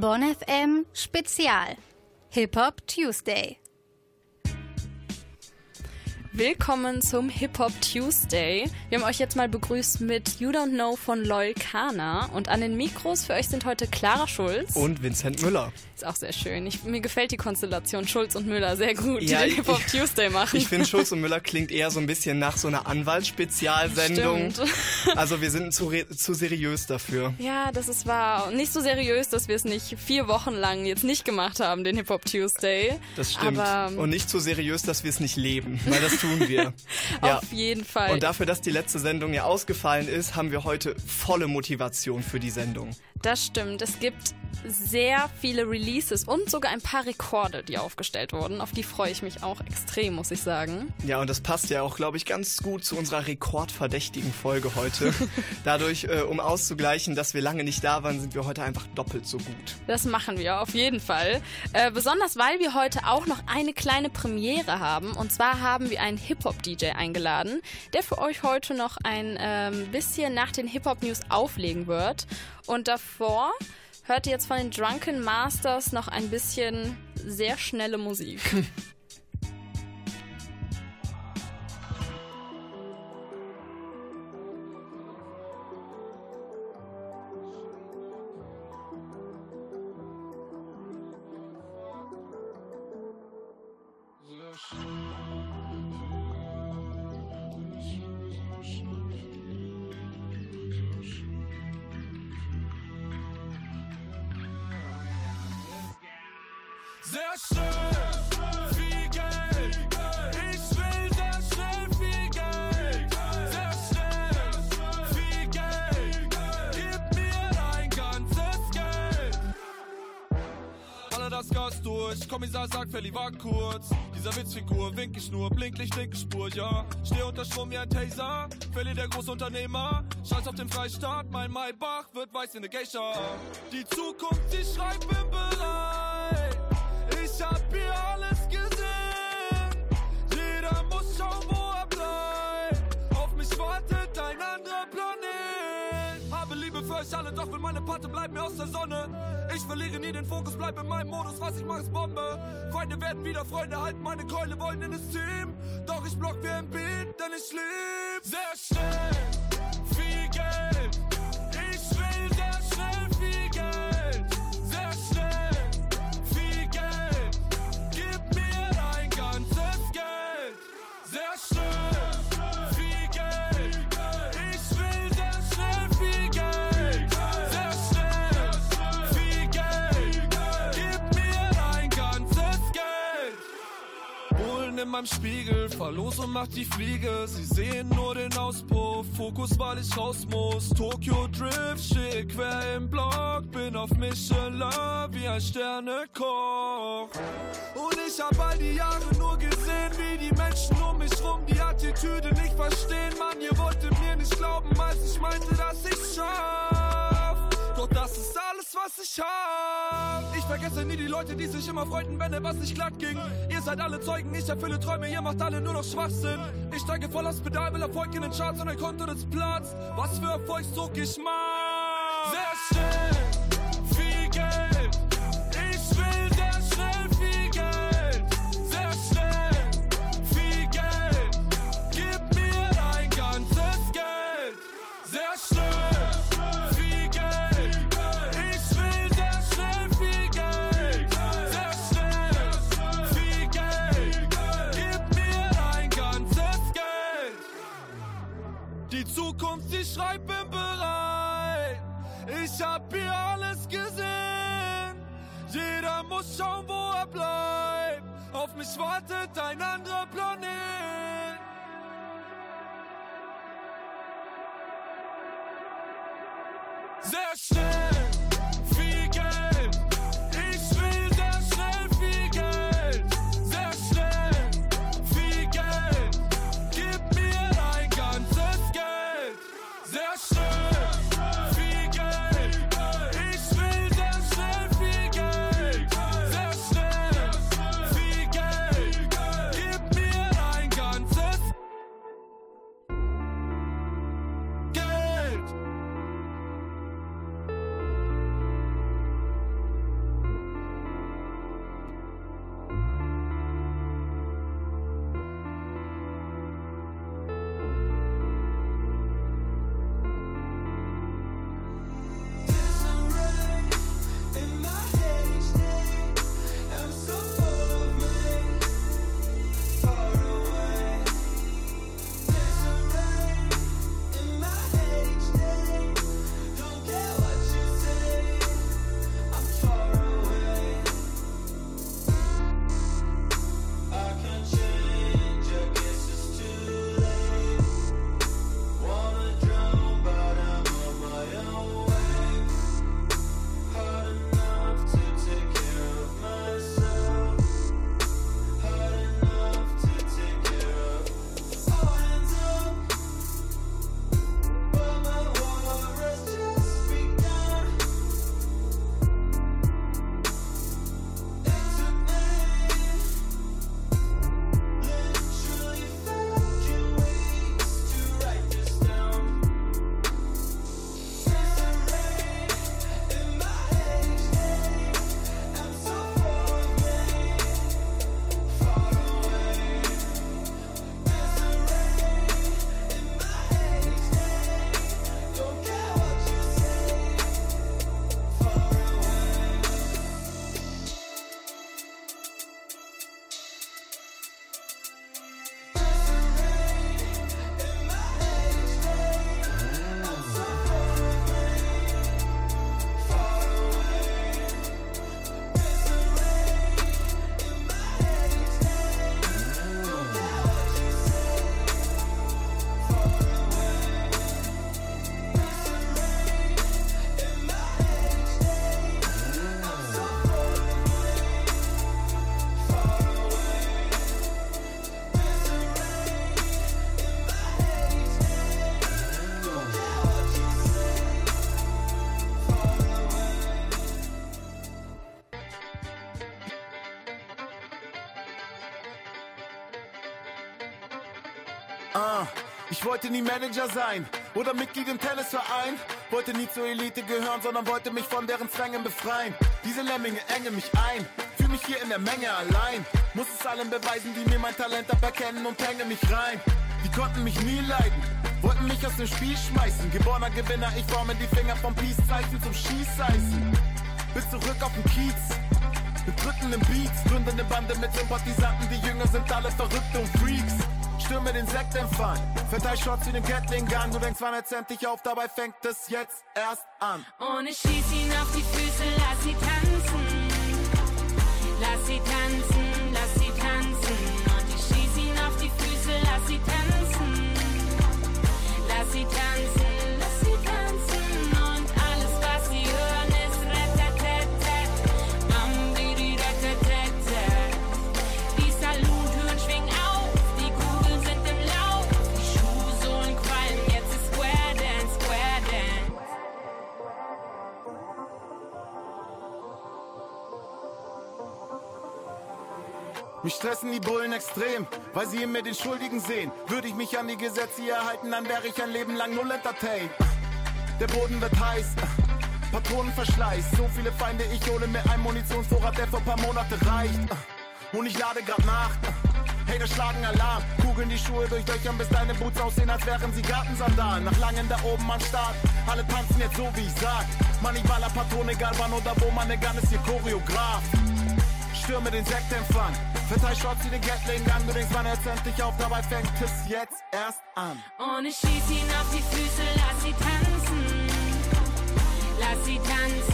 Bonfm Spezial Hip Hop Tuesday. Willkommen zum Hip Hop Tuesday. Wir haben euch jetzt mal begrüßt mit You Don't Know von Loyal Kana. Und an den Mikros für euch sind heute Clara Schulz. Und Vincent Müller. Ist auch sehr schön. Ich, mir gefällt die Konstellation Schulz und Müller sehr gut, ja, die den Hip Hop Tuesday machen. Ich finde, Schulz und Müller klingt eher so ein bisschen nach so einer Anwaltsspezialsendung. Also, wir sind zu, zu seriös dafür. Ja, das ist wahr. Und nicht so seriös, dass wir es nicht vier Wochen lang jetzt nicht gemacht haben, den Hip Hop Tuesday. Das stimmt. Aber, ähm, und nicht so seriös, dass wir es nicht leben. Weil das tun wir. ja. Auf jeden Fall. Und dafür, dass die letzte Sendung ja ausgefallen ist, haben wir heute volle Motivation für die Sendung. Das stimmt. Es gibt sehr viele Releases und sogar ein paar Rekorde, die aufgestellt wurden. Auf die freue ich mich auch extrem, muss ich sagen. Ja, und das passt ja auch, glaube ich, ganz gut zu unserer rekordverdächtigen Folge heute. Dadurch, äh, um auszugleichen, dass wir lange nicht da waren, sind wir heute einfach doppelt so gut. Das machen wir auf jeden Fall. Äh, besonders, weil wir heute auch noch eine kleine Premiere haben. Und zwar haben wir einen Hip-Hop-DJ eingeladen, der für euch heute noch ein äh, bisschen nach den Hip-Hop-News auflegen wird. Und davor hört ihr jetzt von den Drunken Masters noch ein bisschen sehr schnelle Musik. kurz. Dieser Witzfigur, wink ich nur, Blinklicht, linke Spur, ja. Steh unter Strom wie ein Taser, Fälle der Großunternehmer. Scheiß auf den Freistaat, mein Maybach wird weiß wie eine Geisha. Die Zukunft, die schreibt, bin bereit. Ich hab hier alles für euch alle, doch will meine Patte bleiben mir aus der Sonne. Ich verliere nie den Fokus, bleib in meinem Modus, was ich mache ist Bombe. Freunde werden wieder Freunde, halten meine Keule, wollen in das Team. Doch ich block wie ein Beat, denn ich lieb sehr schnell. Viel beim Spiegel, verlose und mach die Fliege. Sie sehen nur den Auspuff, Fokus, weil ich raus muss. Tokyo Drift, steh quer im Block, bin auf Michelin wie ein Sternekoch. Und ich hab all die Jahre nur gesehen, wie die Menschen um mich rum die Attitüde nicht verstehen. Mann, ihr wolltet mir nicht glauben, als ich meinte, dass ich's schaff. Doch das ist alles alles, was ich hab. Ich vergesse nie die Leute, die sich immer freuten, wenn etwas nicht glatt ging. Hey. Ihr seid alle Zeugen, ich erfülle Träume, ihr macht alle nur noch Schwachsinn. Hey. Ich steige voll aufs Pedal, will Erfolg in den Charts und ein Konto, des platzt. Was für Erfolgsdruck ich mag. Sehr schön. muss schauen, wo er bleibt. Auf mich wartet ein anderer Planet. Sehr schnell. wollte nie Manager sein oder Mitglied im Tennisverein. Wollte nie zur Elite gehören, sondern wollte mich von deren Zwängen befreien. Diese Lemminge engen mich ein, fühle mich hier in der Menge allein. Muss es allen beweisen, die mir mein Talent aberkennen und hänge mich rein. Die konnten mich nie leiden, wollten mich aus dem Spiel schmeißen. Geborener Gewinner, ich forme die Finger vom Peace-Zeichen zum Schießeisen. Bis zurück auf den Kiez, mit drückenden Beats, gründende Bande mit Sympathisanten. Die Jünger sind alle verrückt und Freaks. Stimme den Sekt empfangen. Verteil Shots wie den Gatling Gun. Du denkst, wann jetzt endlich auf, dabei fängt es jetzt erst an. Und ich schieß ihn auf die Füße, lass sie tanzen. Lass sie tanzen, lass sie tanzen. Und ich schieß ihn auf die Füße, lass sie tanzen. Lass sie tanzen. Mich stressen die Bullen extrem, weil sie in mir den Schuldigen sehen. Würde ich mich an die Gesetze hier halten, dann wäre ich ein Leben lang null entertain. Der Boden wird heiß, Patronenverschleiß. So viele Feinde, ich hole mir einen Munitionsvorrat, der für paar Monate reicht. Und ich lade grad nach. Hater schlagen Alarm, kugeln die Schuhe durch Löchern, bis deine Boots aussehen, als wären sie Gartensandalen. Nach langem da oben am Start, alle tanzen jetzt so, wie ich sag. Manibaler Patron, egal wann oder wo, meine Gun ist hier Choreograf. Stürme den Sektempfang, Verteil Shots wie den Gatling Gun, du denkst, man hört's endlich auf, dabei fängt es jetzt erst an. Und ich schieß ihn auf die Füße, lass sie tanzen, lass sie tanzen.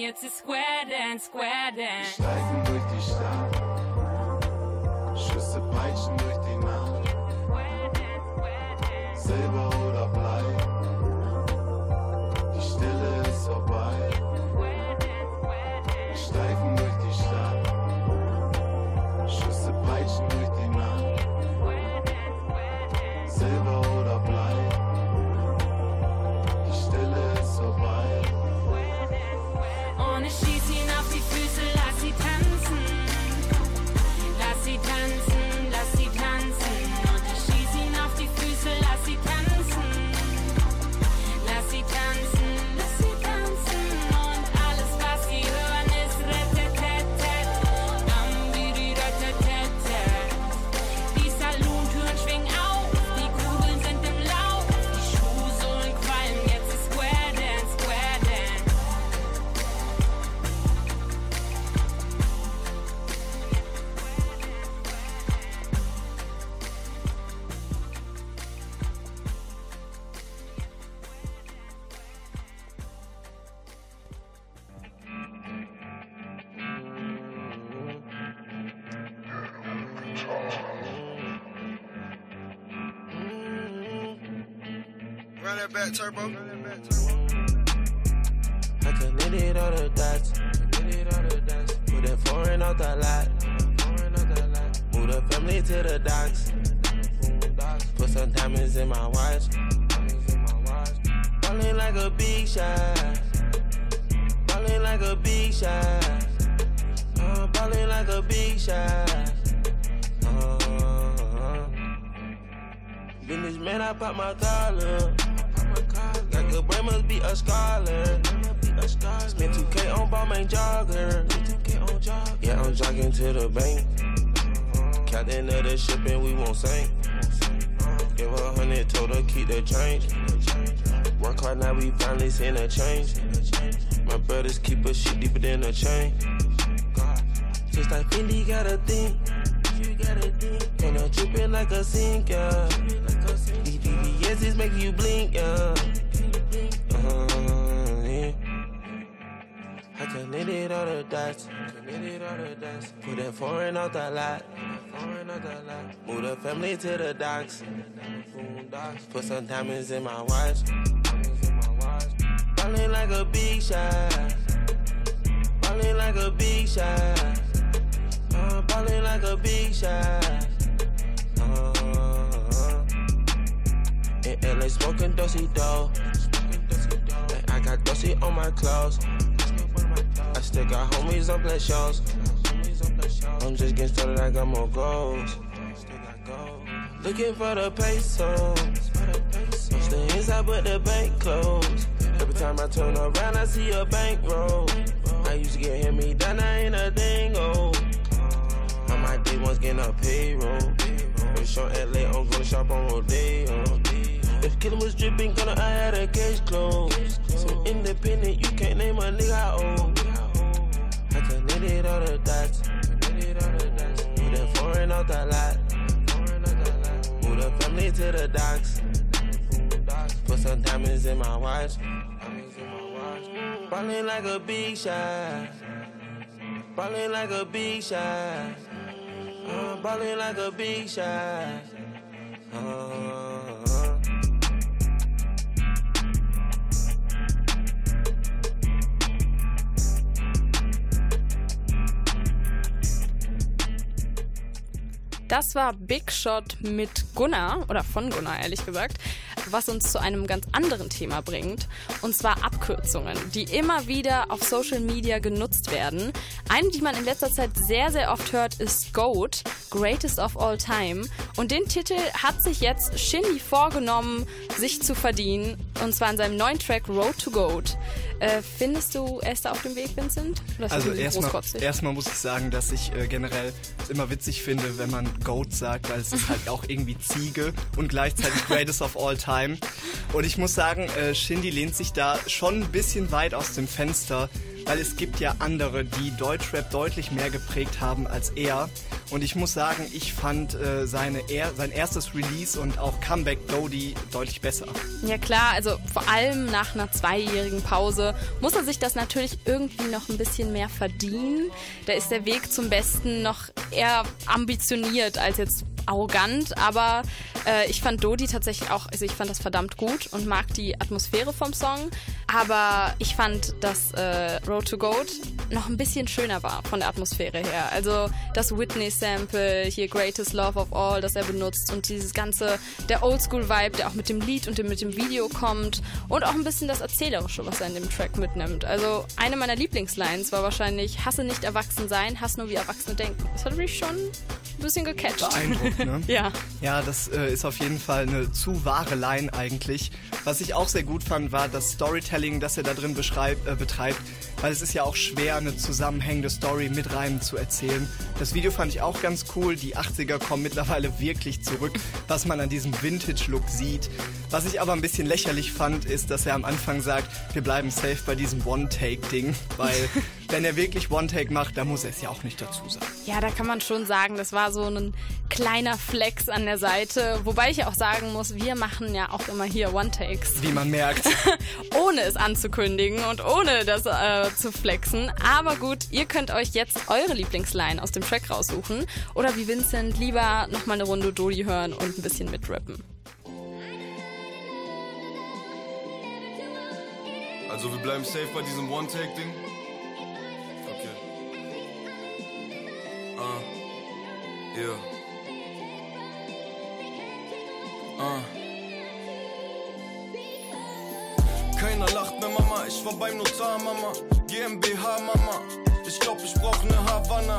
jetzt ist Square Dance, Square Dance. that back, Turbo. I committed all the dots. Put that foreign out the lot. Move the family to the docks. Put some diamonds in my watch. Ballin' like a big shot. Ballin' like a big shot. Uh, ballin' like a big shot. Uh, uh, uh. man, I pop my collar. Got good brain, must be a scholar. Spent 2K on Balmain main jogger. Yeah, I'm jogging to the bank. Captain of the ship and we won't sink. Give a hundred, told her keep the change. Work hard now, we finally seen a change. My brothers keep a shit deeper than a chain. Just like Fendi got a thing. And I'm dripping like a sink, yeah just making you blink, yeah. Uh, yeah. I connected all the dots, all the dots. Put that foreign out the lot, lot. Move the family to the docks, put some diamonds in my watch. Ballin' like a big shot, ballin' like a big shot, uh, ballin' like a big shot. Yeah, like smoking dosey dough. And I got dosey on my clothes. I still got homies on play shows. I'm just getting started, I got more goals. Looking for the peso. Stay inside, but the bank closed. Every time I turn around, I see a bankroll. I used to get hit me down, I ain't a dingo. I my D ones getting a payroll. When short LA, am going shop on Rodeo. If killing was dripping, gonna I had a case closed. So independent, you can't name my nigga old. I just needed all the dots. Put the foreign out the lot. Move the family to the docks. Put some diamonds in my watch. Ballin' like a big shot. Ballin' like a big shot. Uh, ballin' like a big shot. Uh, Das war Big Shot mit Gunnar oder von Gunnar ehrlich gesagt, was uns zu einem ganz anderen Thema bringt und zwar Abkürzungen, die immer wieder auf Social Media genutzt werden. Eine, die man in letzter Zeit sehr sehr oft hört, ist GOAT, Greatest of All Time und den Titel hat sich jetzt Shindy vorgenommen, sich zu verdienen und zwar in seinem neuen Track Road to GOAT. Äh, findest du Esther auf dem Weg, Vincent? also erstmal, erstmal muss ich sagen, dass ich äh, generell immer witzig finde, wenn man Goat sagt, weil es ist halt auch irgendwie Ziege und gleichzeitig Greatest of All Time. Und ich muss sagen, äh, Shindy lehnt sich da schon ein bisschen weit aus dem Fenster weil es gibt ja andere, die Deutschrap deutlich mehr geprägt haben als er. Und ich muss sagen, ich fand äh, seine er, sein erstes Release und auch Comeback Dodie deutlich besser. Ja klar, also vor allem nach einer zweijährigen Pause muss er sich das natürlich irgendwie noch ein bisschen mehr verdienen. Da ist der Weg zum Besten noch eher ambitioniert als jetzt arrogant, aber äh, ich fand Dodi tatsächlich auch, also ich fand das verdammt gut und mag die Atmosphäre vom Song. Aber ich fand, dass äh, Road to Gold noch ein bisschen schöner war von der Atmosphäre her. Also das Whitney-Sample, hier Greatest Love of All, das er benutzt und dieses ganze, der Oldschool-Vibe, der auch mit dem Lied und dem, mit dem Video kommt und auch ein bisschen das Erzählerische, was er in dem Track mitnimmt. Also eine meiner Lieblingslines war wahrscheinlich, hasse nicht erwachsen sein, hasse nur wie Erwachsene denken. Das hat mich schon ein bisschen gecatcht. Beeindruckt, ne? ja. Ja, das äh, ist auf jeden Fall eine zu wahre Line eigentlich. Was ich auch sehr gut fand, war das Storytelling Storytelling, das er da drin beschreibt, äh, betreibt, weil es ist ja auch schwer, eine zusammenhängende Story mit Reimen zu erzählen. Das Video fand ich auch ganz cool. Die 80er kommen mittlerweile wirklich zurück, was man an diesem Vintage-Look sieht. Was ich aber ein bisschen lächerlich fand, ist, dass er am Anfang sagt, wir bleiben safe bei diesem One-Take-Ding, weil wenn er wirklich One-Take macht, dann muss er es ja auch nicht dazu sagen. Ja, da kann man schon sagen, das war so ein kleiner Flex an der Seite. Wobei ich auch sagen muss, wir machen ja auch immer hier One-Takes. Wie man merkt. Ohne es es anzukündigen und ohne das äh, zu flexen. Aber gut, ihr könnt euch jetzt eure Lieblingsline aus dem Track raussuchen oder wie Vincent lieber nochmal eine Runde Dodi hören und ein bisschen mitrappen. Also wir bleiben safe bei diesem One-Take-Ding. Okay. Ah. Uh, yeah. Ah. Uh. Keiner lacht mehr, Mama. Ich war beim Notar, Mama. GmbH, Mama. Ich glaub, ich brauch ne Havanna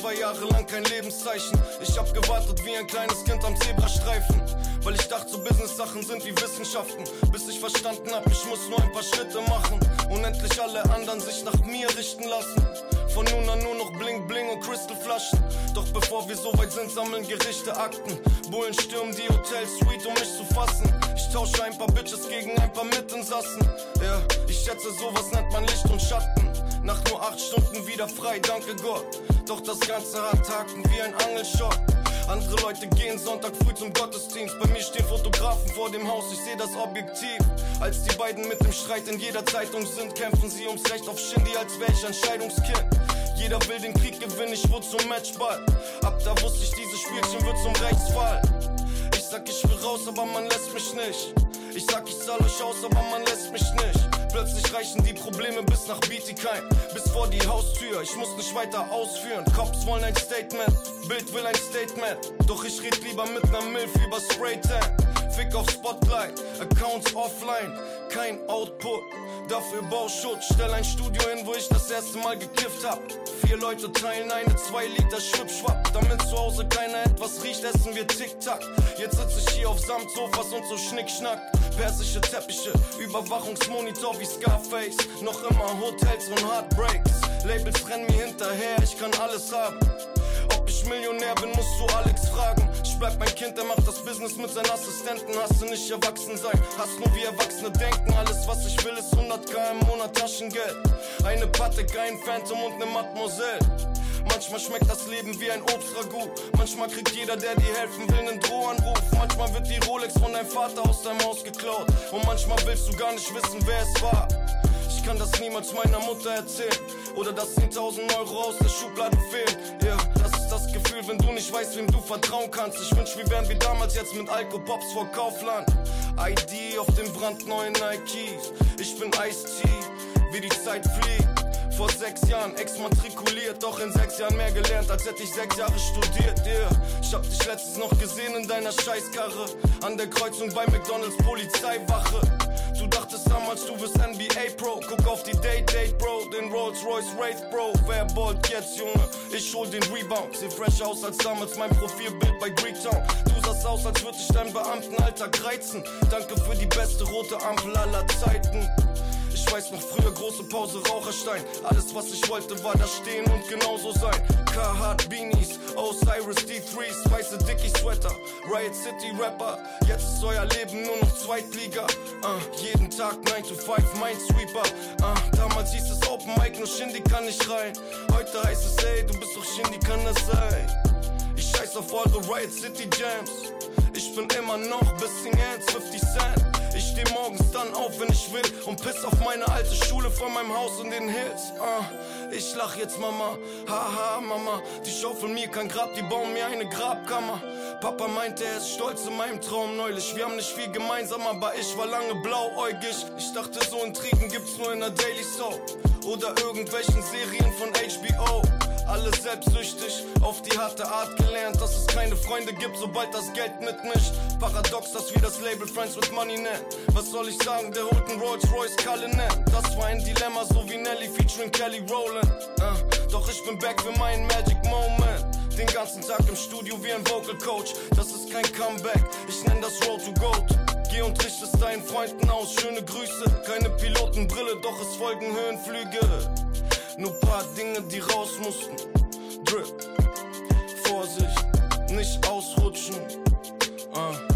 zwei Jahre lang kein Lebenszeichen. Ich hab gewartet wie ein kleines Kind am Zebrastreifen. Weil ich dachte, so Business-Sachen sind wie Wissenschaften. Bis ich verstanden hab, ich muss nur ein paar Schritte machen. Und endlich alle anderen sich nach mir richten lassen. Von nun an nur noch Bling Bling und Crystal Flaschen. Doch bevor wir so weit sind, sammeln Gerichte Akten. Bullen stürmen die Hotelsuite, um mich zu fassen. Ich tausche ein paar Bitches gegen ein paar Mitinsassen. Ja, ich schätze, sowas nennt man Licht und Schatten. Nach nur acht Stunden wieder frei, danke Gott. Doch das Ganze hat Haken wie ein Angelschock. Andere Leute gehen Sonntag früh zum Gottesdienst. Bei mir stehen Fotografen vor dem Haus, ich sehe das objektiv. Als die beiden mit dem Streit in jeder Zeitung sind, kämpfen sie ums Recht auf Shindy, als wäre ich ein Scheidungskind. Jeder will den Krieg gewinnen, ich wurde zum Matchball. Ab da wusste ich, dieses Spielchen wird zum Rechtsfall. Ich sag, ich will raus, aber man lässt mich nicht. Ich sag, ich zahl euch aus, aber man lässt mich nicht. Plötzlich reichen die Probleme bis nach Bietigheim, bis vor die Haustür. Ich muss nicht weiter ausführen. Cops wollen ein Statement, Bild will ein Statement. Doch ich red lieber mit ner Milf über Spray Spraytan. Fick auf Spotlight, Accounts offline, kein Output dafür Bauschutz. Stell ein Studio hin, wo ich das erste Mal gekifft hab. Vier Leute teilen eine 2 Liter Schwipschwapp. Damit zu Hause keiner etwas riecht, essen wir Tic-Tac. Jetzt sitze ich hier auf Samtsofas und so Schnickschnack. Persische Teppiche, Überwachungsmonitor wie Scarface. Noch immer Hotels und Heartbreaks. Labels rennen mir hinterher, ich kann alles haben ich Millionär bin, musst du Alex fragen. Ich bleib mein Kind, er macht das Business mit seinen Assistenten. Hast du nicht erwachsen sein, hast nur wie Erwachsene denken. Alles, was ich will, ist 100k im Monat Taschengeld. Eine Patek, ein Phantom und ne Mademoiselle. Manchmal schmeckt das Leben wie ein Obstragout. Manchmal kriegt jeder, der dir helfen will, einen Drohanruf. Manchmal wird die Rolex von deinem Vater aus deinem Haus geklaut. Und manchmal willst du gar nicht wissen, wer es war kann das niemals meiner Mutter erzählen. Oder dass 10.000 Euro aus der Schublade fehlen. Ja, yeah, das ist das Gefühl, wenn du nicht weißt, wem du vertrauen kannst. Ich wünsch, wir wären wie damals jetzt mit Alkopops vor Kaufland. ID auf dem brandneuen Nikes. Ich bin Ice-T, wie die Zeit fliegt vor sechs Jahren exmatrikuliert, doch in sechs Jahren mehr gelernt, als hätte ich sechs Jahre studiert. Yeah. Ich hab dich letztens noch gesehen in deiner Scheißkarre, an der Kreuzung bei McDonalds Polizeiwache. Du dachtest damals, du wirst ein Day Pro, guck auf die Date, Date Bro, den Rolls Royce Wraith Bro. Wer ballt jetzt, Junge? Ich hol den Rebound. Seh fresh aus als damals mein Profilbild bei Greektown. Du sahst aus, als würde ich deinen Beamtenalltag reizen. Danke für die beste rote Ampel aller Zeiten. Ich weiß noch früher große Pause, Raucherstein. Alles, was ich wollte, war da stehen und genauso sein. Carhartt Beanies, Osiris D3s, weiße Dickies Sweater, Riot City Rapper. Jetzt ist euer Leben nur noch Zweitliga. Uh, jeden Tag 9 to 5, Minesweeper. Uh, damals hieß es Open Mic, nur Shindy kann nicht rein. Heute heißt es, ey, du bist doch Shindy, kann das sein? Ich scheiß auf eure Riot City Jams. Ich bin immer noch bisschen ernst, 50 Cent. Ich steh morgens dann auf, wenn ich will und piss auf meine alte Schule vor meinem Haus und den Hills. Ah, ich lach jetzt Mama, haha Mama, die schaufeln mir kein Grab, die bauen mir eine Grabkammer. Papa meinte, er ist stolz in meinem Traum neulich. Wir haben nicht viel gemeinsam, aber ich war lange blauäugig. Ich dachte, so Intrigen gibt's nur in der Daily Soap oder irgendwelchen Serien von HBO. alles selbstsüchtig, auf die harte Art gelernt, dass es keine Freunde gibt, sobald das Geld mitmischt. Paradox, dass wir das Label Friends with Money nennen. Was soll ich sagen, der holt einen Rolls Royce Cullinan. Ne? Das war ein Dilemma, so wie Nelly featuring Kelly Rowland. Uh, doch ich bin back für meinen Magic Moment. Den ganzen Tag im Studio wie ein Vocal Coach. Das ist kein Comeback, ich nenn das Road to Gold. Geh und richte es deinen Freunden aus, schöne Grüße. Keine Pilotenbrille, doch es folgen Höhenflüge. Nur paar Dinge, die raus mussten. Drip, Vorsicht, nicht ausrutschen. Uh.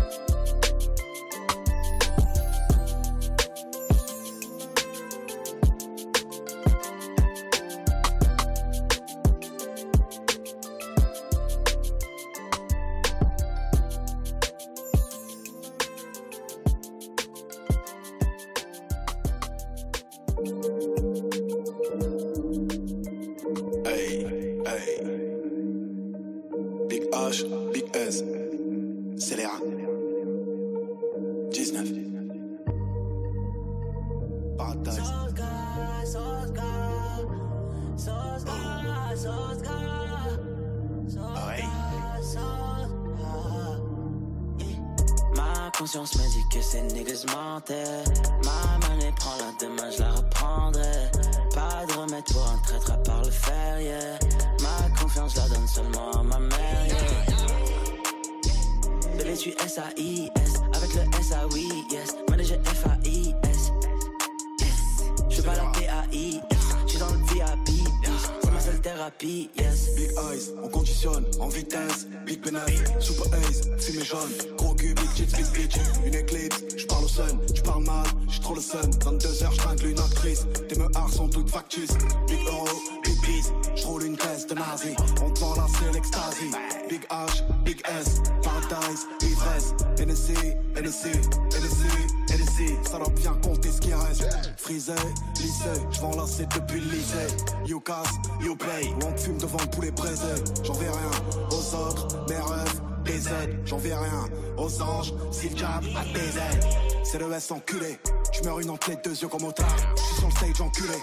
lycée, je vends lancer depuis le lycée. You cast, you play, on fume devant le poulet braisé. J'en vais rien aux autres, mes rêves, des aides. J'en vais rien aux anges, si le diable a des aides. C'est le S enculé, tu meurs une enquête, deux yeux comme au Je suis sur le stage enculé,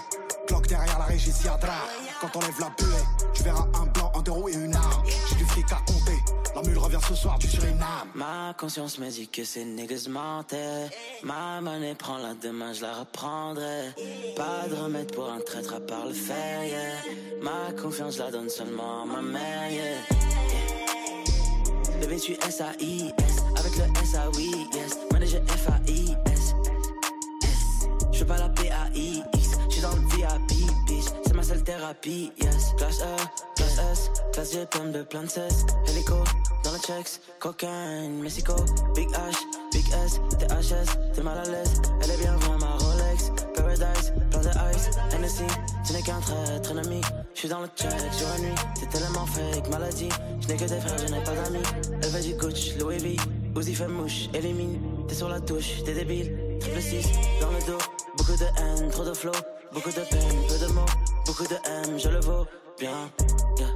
cloque derrière la régie, si Quand t'enlèves la buée, tu verras un blanc, un deux roues et une arme du fric à compter. La mule revient ce soir du Suriname. Ma conscience me dit que c'est niggas mentaient. Ma monnaie prend la demain, je la reprendrai. Pas de remède pour un traître à part le fer, Ma confiance, la donne seulement à ma mère, yeah. Bébé, tu S-A-I-S. Avec le S-A-Oui, yes. Manager F-A-I-S. Je veux pas la paix thérapie, yes. Classe A, classe S, classe G, plein de plein de Helico, dans le checks, cocaine, Mexico, Big H, Big S, THS, t'es mal à l'aise. Elle est bien loin, ma Rolex, Paradise, plein de ice, Hennessy, tu n'es qu'un traître très ami. J'suis dans le check, jour et nuit, t'es tellement fake, maladie. J'n'ai que des frères, je n'ai pas d'amis. Elle veut du coach, Louis V, Uzi fait mouche, élimine. T'es sur la touche, t'es débile, triple 6, dans le dos. Beaucoup de haine, trop de flow, beaucoup de peine, peu de mots, beaucoup de haine, je le vaux bien. Yeah.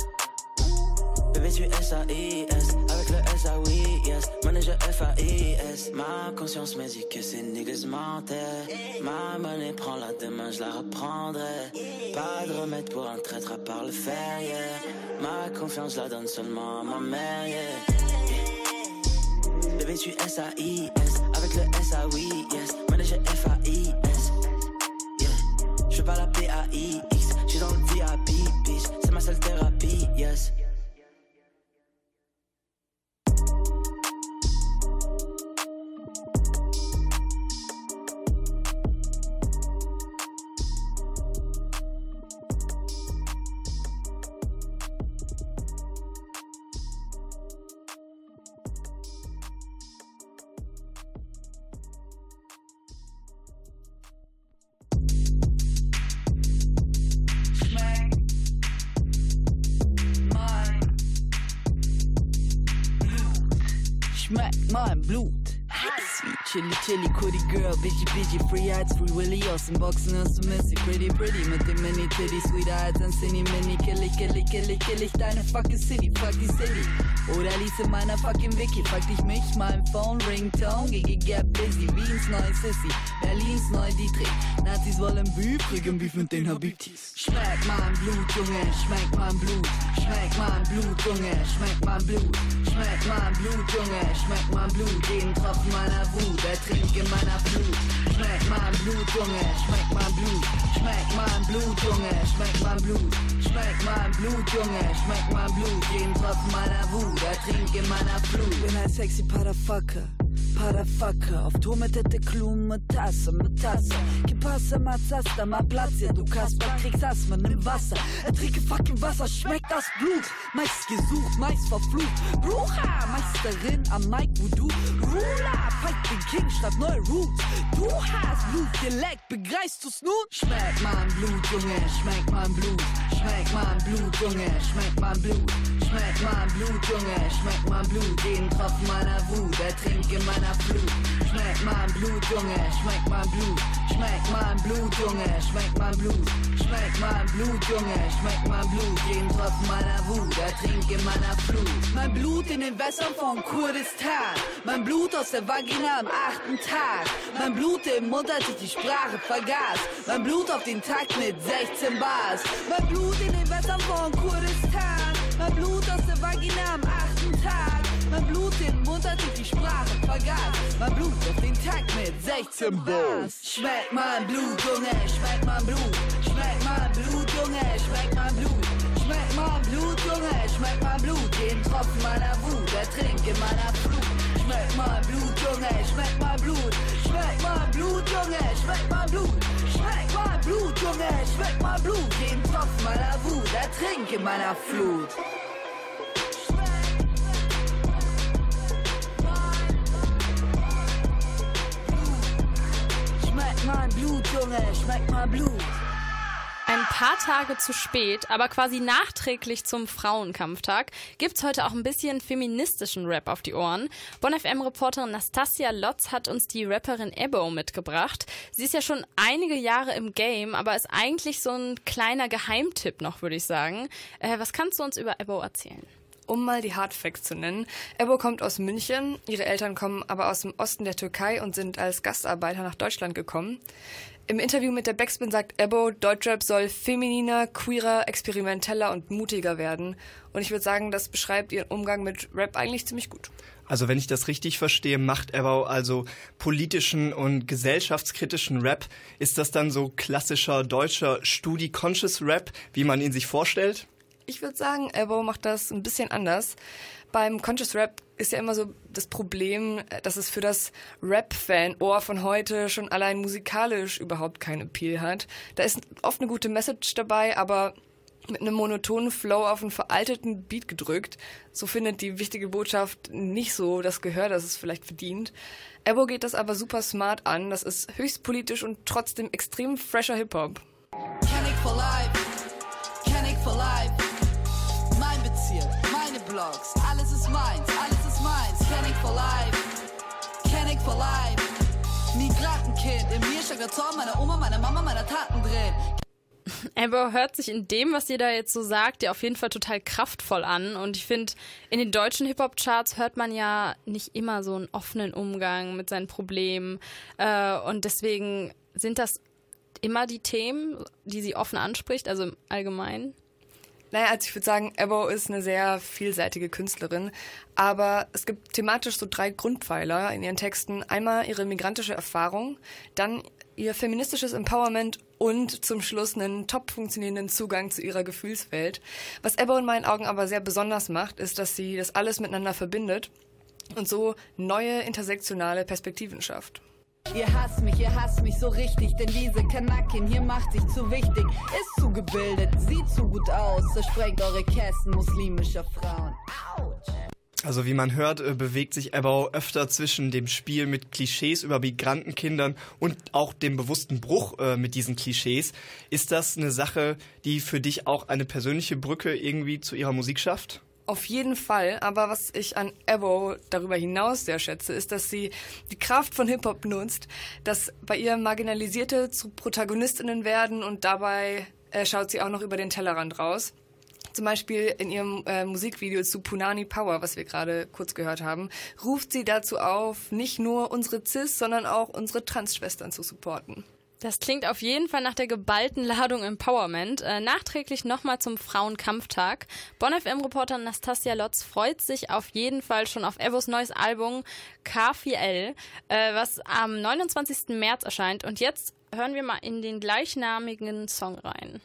Bébé, tu s a avec le S-A-Oui, yes. manager F-A-I-S. Ma conscience me dit que c'est niggas Ma monnaie prend la demain, je la reprendrai. Pas de remède pour un traître à part le fer, yeah. Ma confiance, je la donne seulement à ma mère, yeah. Bébé, tu s a avec le S-A-Oui, yes. manager f a i AIX, j'suis dans VIP, bitch, c'est ma seule thérapie, yes. Bitchy, bitchy, free Heights, free Willy aus dem Boxen hörst du Missy, pretty, pretty mit dem Mini Titty, Sweet Heights and Cine Mini, kill ich, kill ich, kill ich, kill ich deine fucking City, fuck die City. Oder lies in meiner fucking Wiki, frag dich mich, mein Phone, Ringtone, gigi, get busy, Wiens neue Sissy, Berlins neue Dietrich, Nazis wollen Beef, kriegen Beef mit den Habitis. Schmeck mein Blut, Junge, schmeck mein Blut, schmeck mein Blut, Junge, schmeck mein Blut, schmeck mein Blut, Junge, schmeck mein Blut, jeden Tropfen meiner Wut, ertrink in meiner Blut. Schmeck mein Blut, Junge, schmeck mein Blut, schmeckt mein Blut, Junge, schmeckt mein Blut. Schmeckt mein Blut, Junge, schmeckt mein Blut. Jeden Tropfen meiner Wut, ertrink in meiner Flut. Bin ein sexy Motherfucker. Parafucker, auf Tour mit der Klum, mit Tasse, mit Tasse. Que passa, Mazasta, ma Platz, ja, du Kasper, kriegst Asthma, nimm Wasser. Ertrinke fucking Wasser, schmeckt das Blut. Meist gesucht, meist verflucht. Brucha, Meisterin am Mike wo du Ruler, fight den King, schreib neue Roots. Du hast Blut geleckt, begreifst du's nun? Schmeckt mein Blut, Junge, schmeckt mein Blut. Schmeckt Schmeckt mein Blut, Junge, schmeckt mein Blut. Schmeckt mein Blut, Junge, schmeckt mein Blut. den Tropfen meiner Wut ertrink in meiner Flut. Schmeckt mein Blut, Junge, schmeckt mein Blut. Schmeckt mein Blut, Junge, schmeckt mein Blut. Schmeckt mein Blut, Junge, schmeckt mein Blut. Jeden Tropfen meiner Wut, ertrink meiner Flut. Mein Blut in den Wässern von Kurdistan. Mein Blut aus der Vagina am achten Tag. Mein Blut im Mund, als ich die Sprache vergaß. Mein Blut auf den Takt mit 16 Bars. Mein Blut in den Wässern von Kurdistan. Mein Blut aus der Vagina am achten Tag. Mein Blut den Mund, hat ich die Sprache vergaß. Mein Blut auf den Tag mit 16 Bars. Schmeckt mein Blut, Junge, schmeckt mein Blut. Schmeckt mein Blut, Junge, schmeckt mein Blut. Schmeckt mein Blut, Junge, schmeckt mein Blut. Den Tropfen meiner Wut, ertrink in meiner Flut. Schmeckt mein Blut, Junge, schmeckt mein Blut. Schmeckt mein Blut, Junge, schmeckt mein Blut. Schmeckt mein Blut, Junge, schmeckt mein Blut. Den Tropfen meiner Wut, ertrink in meiner Flut. mein Blut, Junge, schmeckt mein Blut. Ein paar Tage zu spät, aber quasi nachträglich zum Frauenkampftag, gibt's heute auch ein bisschen feministischen Rap auf die Ohren. Bonfm-Reporterin Nastasia Lotz hat uns die Rapperin Ebo mitgebracht. Sie ist ja schon einige Jahre im Game, aber ist eigentlich so ein kleiner Geheimtipp noch, würde ich sagen. Äh, was kannst du uns über Ebo erzählen? um mal die Hardfacts zu nennen. Ebo kommt aus München, ihre Eltern kommen aber aus dem Osten der Türkei und sind als Gastarbeiter nach Deutschland gekommen. Im Interview mit der Backspin sagt Ebo, Deutschrap soll femininer, queerer, experimenteller und mutiger werden. Und ich würde sagen, das beschreibt ihren Umgang mit Rap eigentlich ziemlich gut. Also wenn ich das richtig verstehe, macht Ebo also politischen und gesellschaftskritischen Rap. Ist das dann so klassischer deutscher Studi-Conscious Rap, wie man ihn sich vorstellt? Ich würde sagen, Elbow macht das ein bisschen anders. Beim Conscious Rap ist ja immer so das Problem, äh, dass es für das Rap-Fan-Ohr von heute schon allein musikalisch überhaupt keinen Appeal hat. Da ist oft eine gute Message dabei, aber mit einem monotonen Flow auf einen veralteten Beat gedrückt. So findet die wichtige Botschaft nicht so das Gehör, das es vielleicht verdient. Ebo geht das aber super smart an. Das ist höchst politisch und trotzdem extrem fresher Hip-Hop. Canic for life. Canic for life. Vlogs. Alles ist meins, alles ist meins. Kenneck for life. Kenneck for life. Migrantenkind. In mir steckt der Zorn meiner Oma, meiner Mama, meiner Taten drin. Amber hört sich in dem, was ihr da jetzt so sagt, ja auf jeden Fall total kraftvoll an. Und ich finde, in den deutschen Hip-Hop-Charts hört man ja nicht immer so einen offenen Umgang mit seinen Problemen. Äh, und deswegen sind das immer die Themen, die sie offen anspricht, also im Allgemeinen? Naja, also ich würde sagen, Ebo ist eine sehr vielseitige Künstlerin, aber es gibt thematisch so drei Grundpfeiler in ihren Texten. Einmal ihre migrantische Erfahrung, dann ihr feministisches Empowerment und zum Schluss einen top funktionierenden Zugang zu ihrer Gefühlswelt. Was Ebo in meinen Augen aber sehr besonders macht, ist, dass sie das alles miteinander verbindet und so neue intersektionale Perspektiven schafft. Ihr hasst mich, ihr hasst mich so richtig, denn diese Kanakin hier macht sich zu wichtig, ist zu gebildet, sieht zu gut aus, zersprengt eure Kästen muslimischer Frauen. Ouch. Also wie man hört, äh, bewegt sich Ebbau öfter zwischen dem Spiel mit Klischees über Migrantenkindern und auch dem bewussten Bruch äh, mit diesen Klischees. Ist das eine Sache, die für dich auch eine persönliche Brücke irgendwie zu ihrer Musik schafft? Auf jeden Fall. Aber was ich an Ebo darüber hinaus sehr schätze, ist, dass sie die Kraft von Hip-Hop nutzt, dass bei ihr Marginalisierte zu Protagonistinnen werden und dabei äh, schaut sie auch noch über den Tellerrand raus. Zum Beispiel in ihrem äh, Musikvideo zu Punani Power, was wir gerade kurz gehört haben, ruft sie dazu auf, nicht nur unsere CIS, sondern auch unsere Trans-Schwestern zu supporten. Das klingt auf jeden Fall nach der geballten Ladung Empowerment. Äh, nachträglich nochmal zum Frauenkampftag. Bonn FM-Reporter Nastasia Lotz freut sich auf jeden Fall schon auf Evos neues Album K4L, äh, was am 29. März erscheint. Und jetzt hören wir mal in den gleichnamigen Song rein.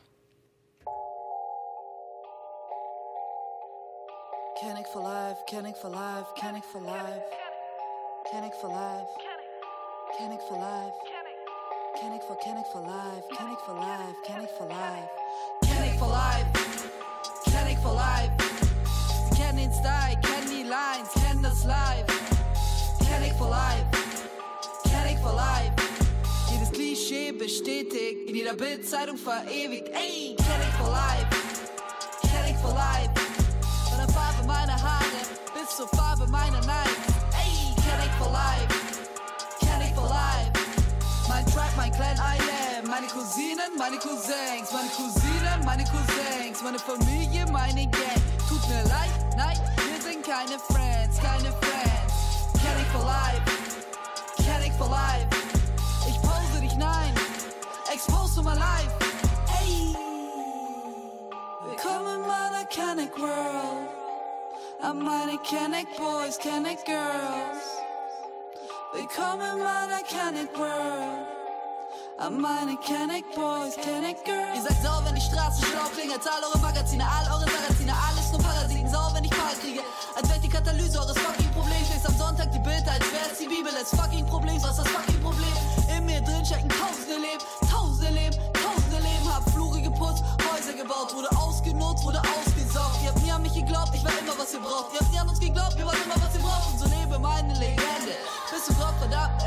Canic for life, Canic for life, Canic for life, Canic for life, Canic for life. Kenneck for Kenneck for life, Kenneck for life, Kenneck for life. Kenneck for life, Kenneck for life. Sie kennen den Style, kennen die Lines, kennen das Live. Kenneck for life, Kenneck for life. Jedes Klischee bestätigt, in jeder Bildzeitung verewigt. Ey, Kenneck for life, Kenneck for life. Von der Farbe meiner Haare bis zur Farbe meiner Nike. Ey, Kenneck for life. meine Cousins, meine Cousinen, meine Cousins, meine Familie, meine Gang. Tut mir leid, nein, wir sind keine Friends, keine Friends. Kennig for life, Kennig for life. Ich pose dich, nein, expose to my life. Ey, willkommen in meiner Kennig World. An meine Kennig Boys, Kennig Girls. Willkommen in meiner Kennig World. An meine Canic Boys, Canic Girls. Ihr seid sauer, wenn die Straßen schlau klingelt. All eure Magazine, all eure Magazine, alles nur Parasiten. Sauer, wenn ich Paul kriege. Als wäre die Katalyse eures fucking Problems. Lest am Sonntag die Bilder, als wär's die Bibel. Als fucking Problem, was das fucking Problem? In mir drin stecken tausende Leben, tausende Leben, tausende Leben. Hab Flure geputzt, Häuser gebaut, wurde ausgenutzt, wurde ausgesaugt. Ihr habt nie an mich geglaubt, ich war immer, was ihr braucht. Ihr habt nie an uns geglaubt, wir waren immer, was ihr braucht. Und so lebe meine Legende. Bist du Gott, verdammt,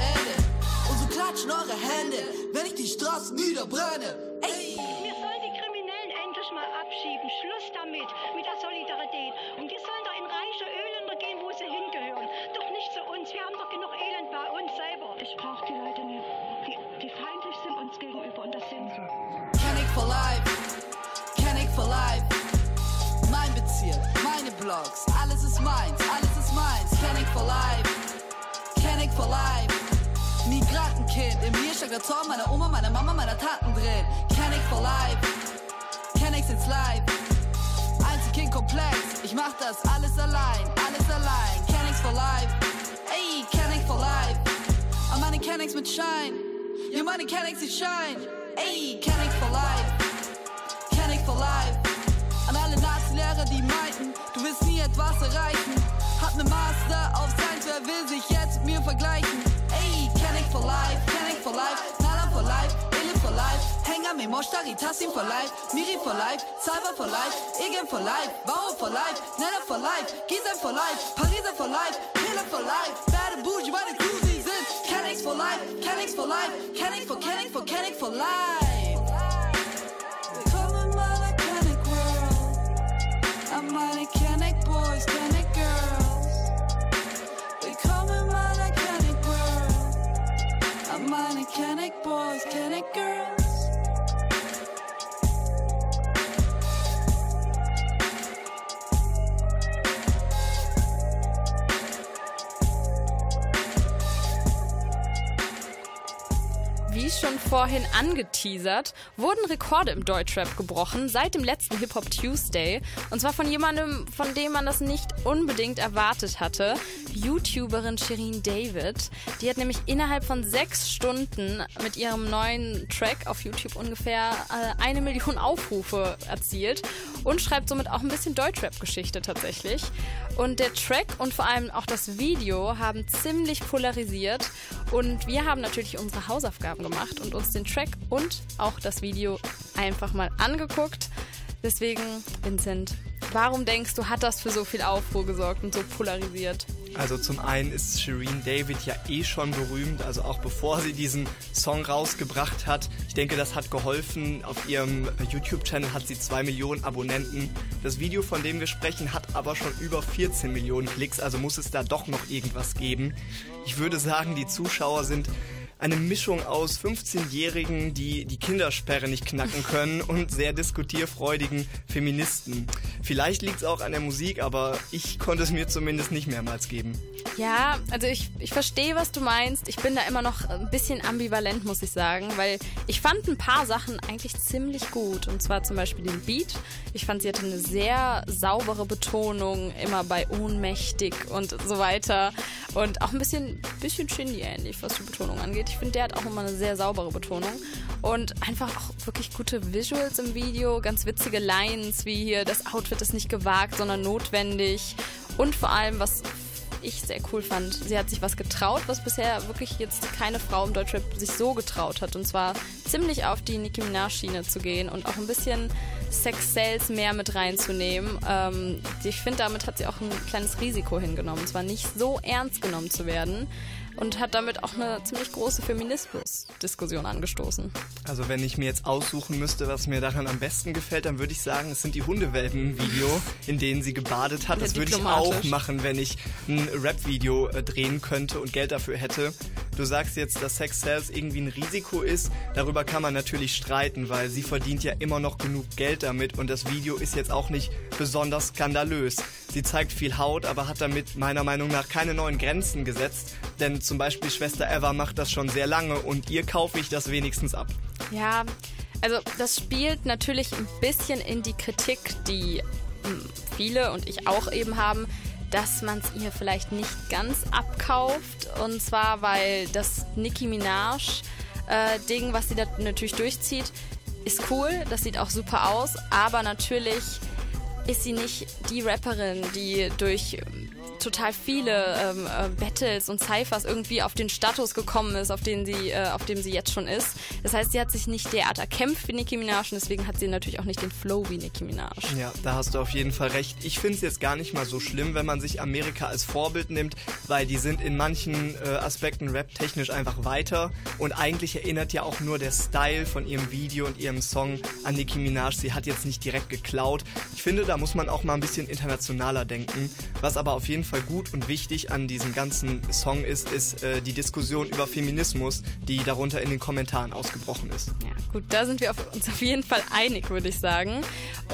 klatschen eure Hände, wenn ich die Straße niederbrenne. Ey. Wir sollen die Kriminellen endlich mal abschieben. Schluss damit, mit der Solidarität. Und wir sollen doch in reiche Öländer gehen, wo sie hingehören. Doch nicht zu uns. Wir haben doch genug Elend bei uns selber. Ich brauch die Leute nicht, die, die feindlich sind uns gegenüber. Und das sind sie. Kennig for life. Kennig for life. Mein Bezirk, meine Blogs. Hashtag der Zorn meiner Oma, meiner Mama, meiner Taten drin. Kennex for life, Kennex ins Live. Einzelkind komplex, ich mach das alles allein, alles allein. Kennex for life, ey, Kennex for life. An meine Kennex mit Shine. ja, meine Kennex ist Shine. Ey, Kennex for life, Kennex for life. An alle Nazi-Lehrer, die meinten, du wirst nie etwas erreichen. Hat ne Master auf Science, wer will sich jetzt mit mir vergleichen? Ey, Kennex for life, Kennex for life, Nala for life, Billy for life. Hänger mit Moshtari, Tassim for life, Miri for life, Cyber for life, Igen for life, Bauer for life, Nella for life, Gizem for life, Pariser for life, Killer for life, Bad Bougie, where the cruising's in. Kennex for life, Kennex for life, Kennex for Kennex for Kennex for life. Come in, mother, Kennex world. I'm mighty Kennex. Can it boys, can it girls? Wie schon vorhin angeteasert, wurden Rekorde im Deutschrap gebrochen seit dem letzten Hip Hop Tuesday. Und zwar von jemandem, von dem man das nicht unbedingt erwartet hatte. YouTuberin Shirin David. Die hat nämlich innerhalb von sechs Stunden mit ihrem neuen Track auf YouTube ungefähr äh, eine Million Aufrufe erzielt und schreibt somit auch ein bisschen Deutschrap-Geschichte tatsächlich. Und der Track und vor allem auch das Video haben ziemlich polarisiert. Und wir haben natürlich unsere Hausaufgaben gemacht und uns den Track und auch das Video einfach mal angeguckt. Deswegen, Vincent, warum denkst du, hat das für so viel Aufruhr gesorgt und so polarisiert? Also zum einen ist Shireen David ja eh schon berühmt, also auch bevor sie diesen Song rausgebracht hat. Ich denke, das hat geholfen. Auf ihrem YouTube-Channel hat sie zwei Millionen Abonnenten. Das Video, von dem wir sprechen, hat aber schon über 14 Millionen Klicks, also muss es da doch noch irgendwas geben. Ich würde sagen, die Zuschauer sind eine Mischung aus 15-Jährigen, die die Kindersperre nicht knacken können und sehr diskutierfreudigen Feministen. Vielleicht liegt es auch an der Musik, aber ich konnte es mir zumindest nicht mehrmals geben. Ja, also ich, ich verstehe, was du meinst. Ich bin da immer noch ein bisschen ambivalent, muss ich sagen, weil ich fand ein paar Sachen eigentlich ziemlich gut. Und zwar zum Beispiel den Beat. Ich fand, sie hatte eine sehr saubere Betonung, immer bei ohnmächtig und so weiter. Und auch ein bisschen, bisschen Shindy-ähnlich, was die Betonung angeht. Ich finde, der hat auch immer eine sehr saubere Betonung. Und einfach auch wirklich gute Visuals im Video, ganz witzige Lines wie hier, das Outfit ist nicht gewagt, sondern notwendig. Und vor allem, was ich sehr cool fand, sie hat sich was getraut, was bisher wirklich jetzt keine Frau im Deutschrap sich so getraut hat. Und zwar ziemlich auf die Nicki Minaj-Schiene zu gehen und auch ein bisschen Sex-Sales mehr mit reinzunehmen. Ähm, ich finde, damit hat sie auch ein kleines Risiko hingenommen. Und zwar nicht so ernst genommen zu werden und hat damit auch eine ziemlich große Feminismus-Diskussion angestoßen. Also wenn ich mir jetzt aussuchen müsste, was mir daran am besten gefällt, dann würde ich sagen, es sind die Hundewelpen-Video, in denen sie gebadet hat. das würde ich auch machen, wenn ich ein Rap-Video äh, drehen könnte und Geld dafür hätte. Du sagst jetzt, dass Sex Sales irgendwie ein Risiko ist. Darüber kann man natürlich streiten, weil sie verdient ja immer noch genug Geld damit und das Video ist jetzt auch nicht besonders skandalös. Sie zeigt viel Haut, aber hat damit meiner Meinung nach keine neuen Grenzen gesetzt. Denn zum Beispiel Schwester Eva macht das schon sehr lange und ihr kaufe ich das wenigstens ab. Ja, also das spielt natürlich ein bisschen in die Kritik, die hm, viele und ich auch eben haben, dass man es ihr vielleicht nicht ganz abkauft. Und zwar, weil das Nicki Minaj-Ding, äh, was sie da natürlich durchzieht, ist cool, das sieht auch super aus, aber natürlich ist sie nicht die Rapperin, die durch ähm, total viele ähm, äh, Battles und Cyphers irgendwie auf den Status gekommen ist, auf, den sie, äh, auf dem sie jetzt schon ist. Das heißt, sie hat sich nicht derart erkämpft wie Nicki Minaj und deswegen hat sie natürlich auch nicht den Flow wie Nicki Minaj. Ja, da hast du auf jeden Fall recht. Ich finde es jetzt gar nicht mal so schlimm, wenn man sich Amerika als Vorbild nimmt, weil die sind in manchen äh, Aspekten rap-technisch einfach weiter und eigentlich erinnert ja auch nur der Style von ihrem Video und ihrem Song an Nicki Minaj. Sie hat jetzt nicht direkt geklaut. Ich finde, da muss man auch mal ein bisschen internationaler denken, was aber auf jeden jeden Fall gut und wichtig an diesem ganzen Song ist, ist äh, die Diskussion über Feminismus, die darunter in den Kommentaren ausgebrochen ist. Ja, gut, da sind wir auf, uns auf jeden Fall einig, würde ich sagen.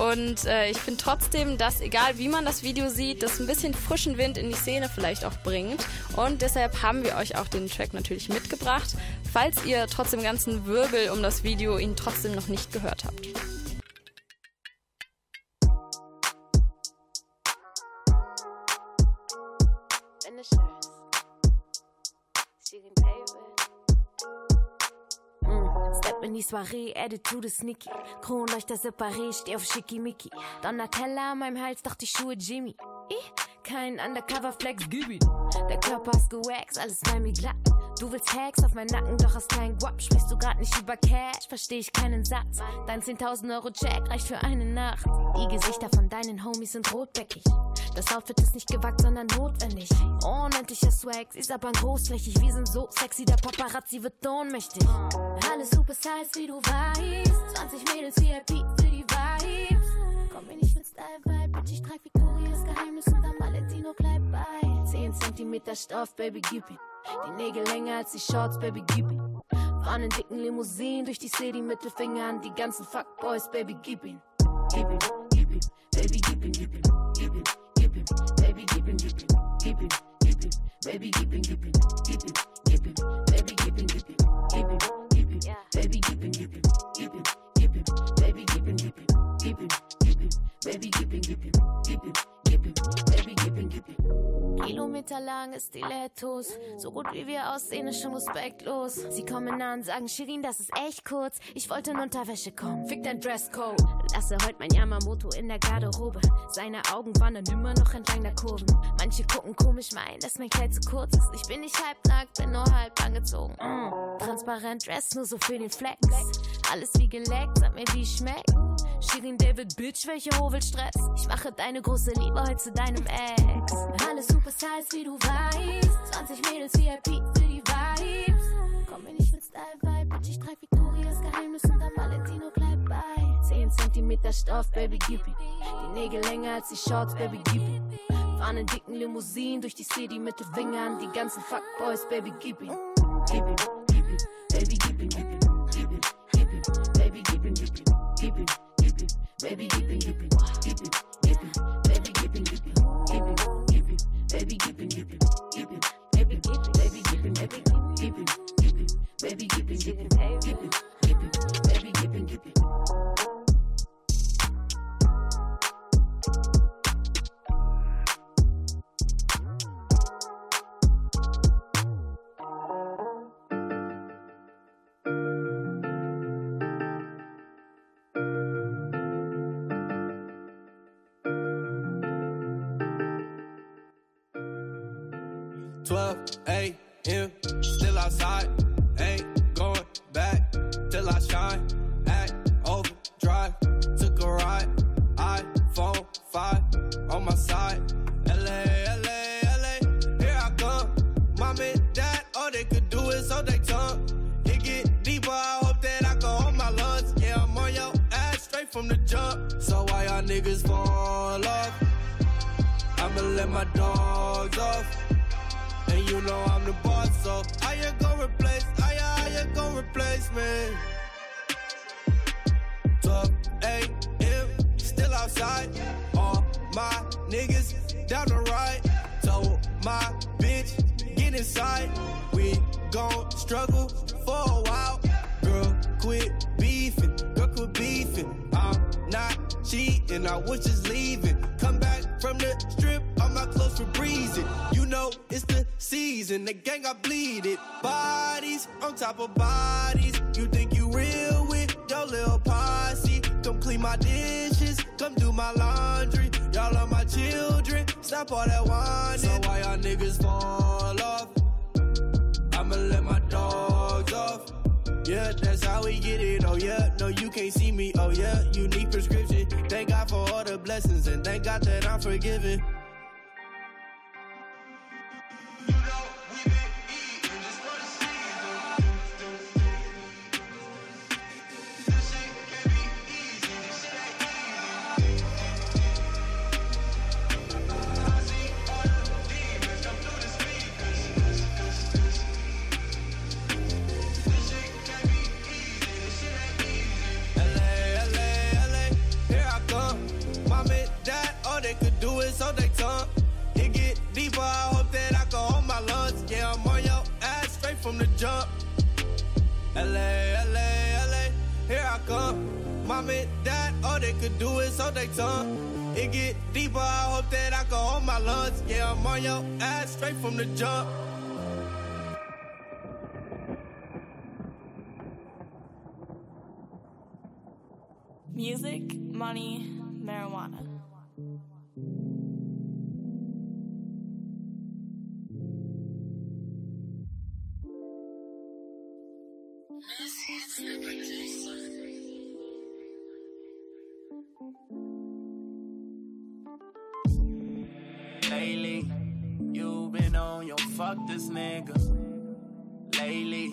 Und äh, ich finde trotzdem, dass egal wie man das Video sieht, das ein bisschen frischen Wind in die Szene vielleicht auch bringt. Und deshalb haben wir euch auch den Track natürlich mitgebracht, falls ihr trotz dem ganzen Wirbel um das Video ihn trotzdem noch nicht gehört habt. Wenn die Soiree Attitude ist Niki. Kronleuchter separé, steh auf Schickimicki. Donatella an meinem Hals, doch die Schuhe Jimmy. Ich kein Undercover-Flex, Gibi. Der Körper ist gewaxt, alles bei mir glatt. Du willst Hacks auf meinen Nacken, doch hast keinen Guap. Sprichst du grad nicht über Cash, versteh ich keinen Satz. Dein 10.000 Euro Check reicht für eine Nacht. Die Gesichter von deinen Homies sind rotbäckig. Das Outfit ist nicht gewagt, sondern notwendig. Unendlicher Swag, ist aber großflächig. Wir sind so sexy, der Paparazzi wird ohnmächtig. Alles super size, wie du weißt. 20 Mädels VIP für die Vibes. Komm mir nicht Lifestyle Vibe. Bitch, ich trag Victorias Geheimnis und am Valentino bleib bei. 10 cm Stoff, Baby, gib ihn. Die Nägel länger als die Shorts, Baby, gib ihn. Fahren in dicken Limousinen durch die City, Mittelfinger an die ganzen Fuckboys, Baby, gib ihn. Gib ihn, gib ihn, Baby, gib ihn, gib ihn, gib ihn, gib ihn, Baby, gib ihn, gib ihn, gib ihn, gib ihn, Baby, gib ihn, gib ihn, gib ihn. meterlange Stilettos. So gut wie wir aussehen, ist schon respektlos. Sie kommen an, sagen, Shirin, das ist echt kurz. Ich wollte in Unterwäsche kommen. Fick dein Dresscode. Lasse heute mein Yamamoto in der Garderobe. Seine Augen wandern immer noch entlang der Kurven. Manche gucken komisch mein, dass mein Kleid zu kurz ist. Ich bin nicht halb nackt, bin nur halb angezogen. Mm. Transparent Dress, nur so für den Flex. Alles wie geleckt, sag mir, wie schmeckt. Shirin David, Bitch, welche Ho Stress? Ich mache deine große Liebe heute zu deinem Ex. Alle Superstars, wie du weißt. 20 Mädels, VIP für die Vibes. Komm mir ich mit Style-Vibe, Bitch, ich trag Victorias Geheimnis und am Valentino bleibt bei. 10 cm Stoff, Baby, Gibby. Die Nägel länger als die Shorts, Baby, Gibby. Fahren in dicken Limousinen durch die City mit den Fingern. Die ganzen Fuckboys, Baby, Gibby. Gibby, Gibby, Baby, Gibby, Gibby. baby, deepin' doopy. stop all I wanted. So why y'all niggas fall off? I'ma let my dogs off. Yeah, that's how we get it. Oh yeah, no, you can't see me. Oh yeah, unique prescription. Thank God for all the blessings and thank God that I'm forgiven. tongue. It get deeper, I hope that I can hold my lungs. Yeah, I'm on your ass straight from the jump. LA, LA, LA, here I come. Mom and dad, all they could do is hold their tongue. It get deeper, I hope that I can hold my lungs. Yeah, I'm on your ass straight from the jump. Music, money, marijuana. Lately, you have been on your fuck this nigga. Lately,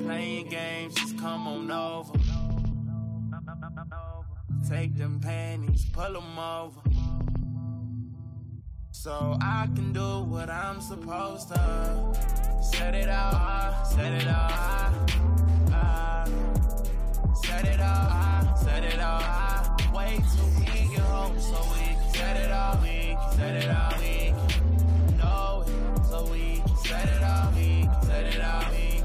playing games, just come on over. Take them panties, pull them over. So I can do what I'm supposed to. Set it out, set it out set it up, I set it up, I way too weak at home, so we set it up, we set it up, we know it, so we set it up, we set it up, we.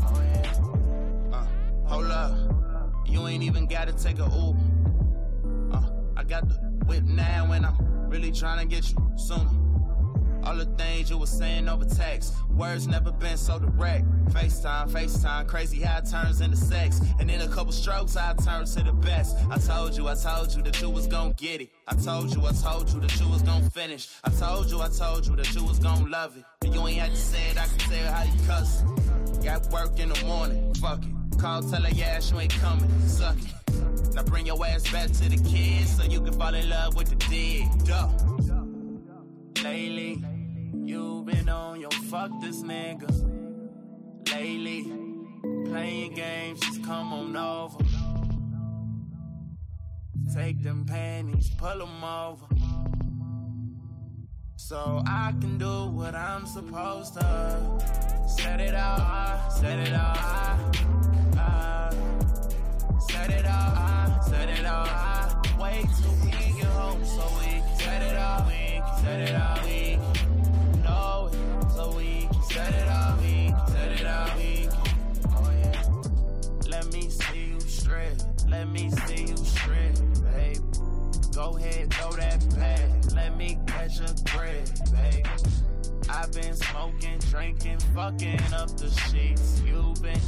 Oh yeah. Uh, hold up, you ain't even gotta take a Uber. Uh, I got the whip now, and I'm really trying to get you sooner. All the things you were saying over text. Words never been so direct. FaceTime, FaceTime, crazy how it turns into sex. And in a couple strokes, I turn to the best. I told you, I told you that you was gonna get it. I told you, I told you that you was gonna finish. I told you, I told you that you was gonna love it. But you ain't had to say it, I can tell how you cuss. Got work in the morning, fuck it. Call, tell her, yeah, she ain't coming, suck it. Now bring your ass back to the kids so you can fall in love with the dead. Duh. Lately. You been on your fuck this nigga lately. Playing games, just come on over. Take them panties, pull them over. So I can do what I'm supposed to. Set it all, I set it all, I, I uh, set it all, I set it all, I wait till we get home so we set it all, we set it all, we it it Let me see you strip, let me see you strip, babe. Go ahead, throw that pad, let me catch a grip, babe. I've been smoking, drinking, fucking up the sheets. You've been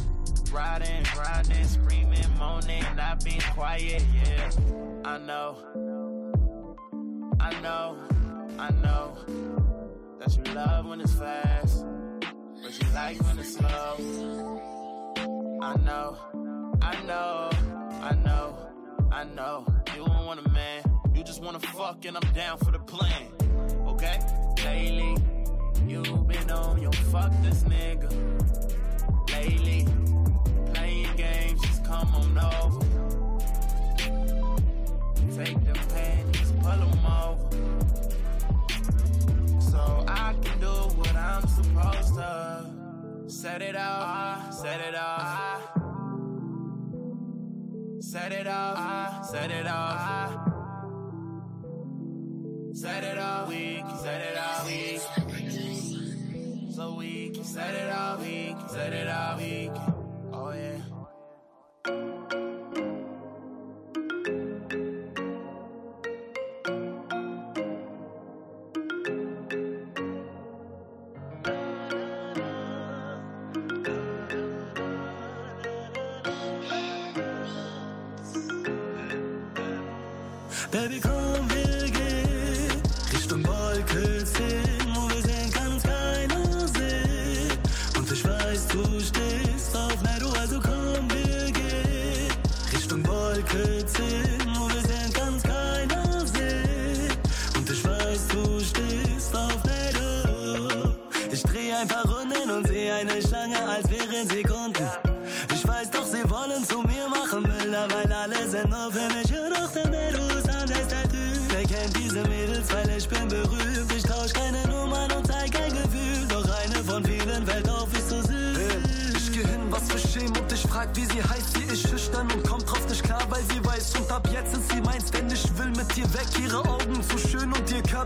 riding, grinding, screaming, moaning. I've been quiet, yeah. I know, I know, I know that you love when it's fast. But you like when it's slow. I know, I know, I know, I know. You don't want a man, you just want to fuck, and I'm down for the plan. Okay? Lately, you've been on your fuck this nigga. Lately, playing games, just come on over. Take the panties, pull them over know I can do what I'm supposed to. Set it up, set it up. Set it up, set it up. Set it up, we can set it up, we So we can set it up, we can set it up, we can. Oh yeah.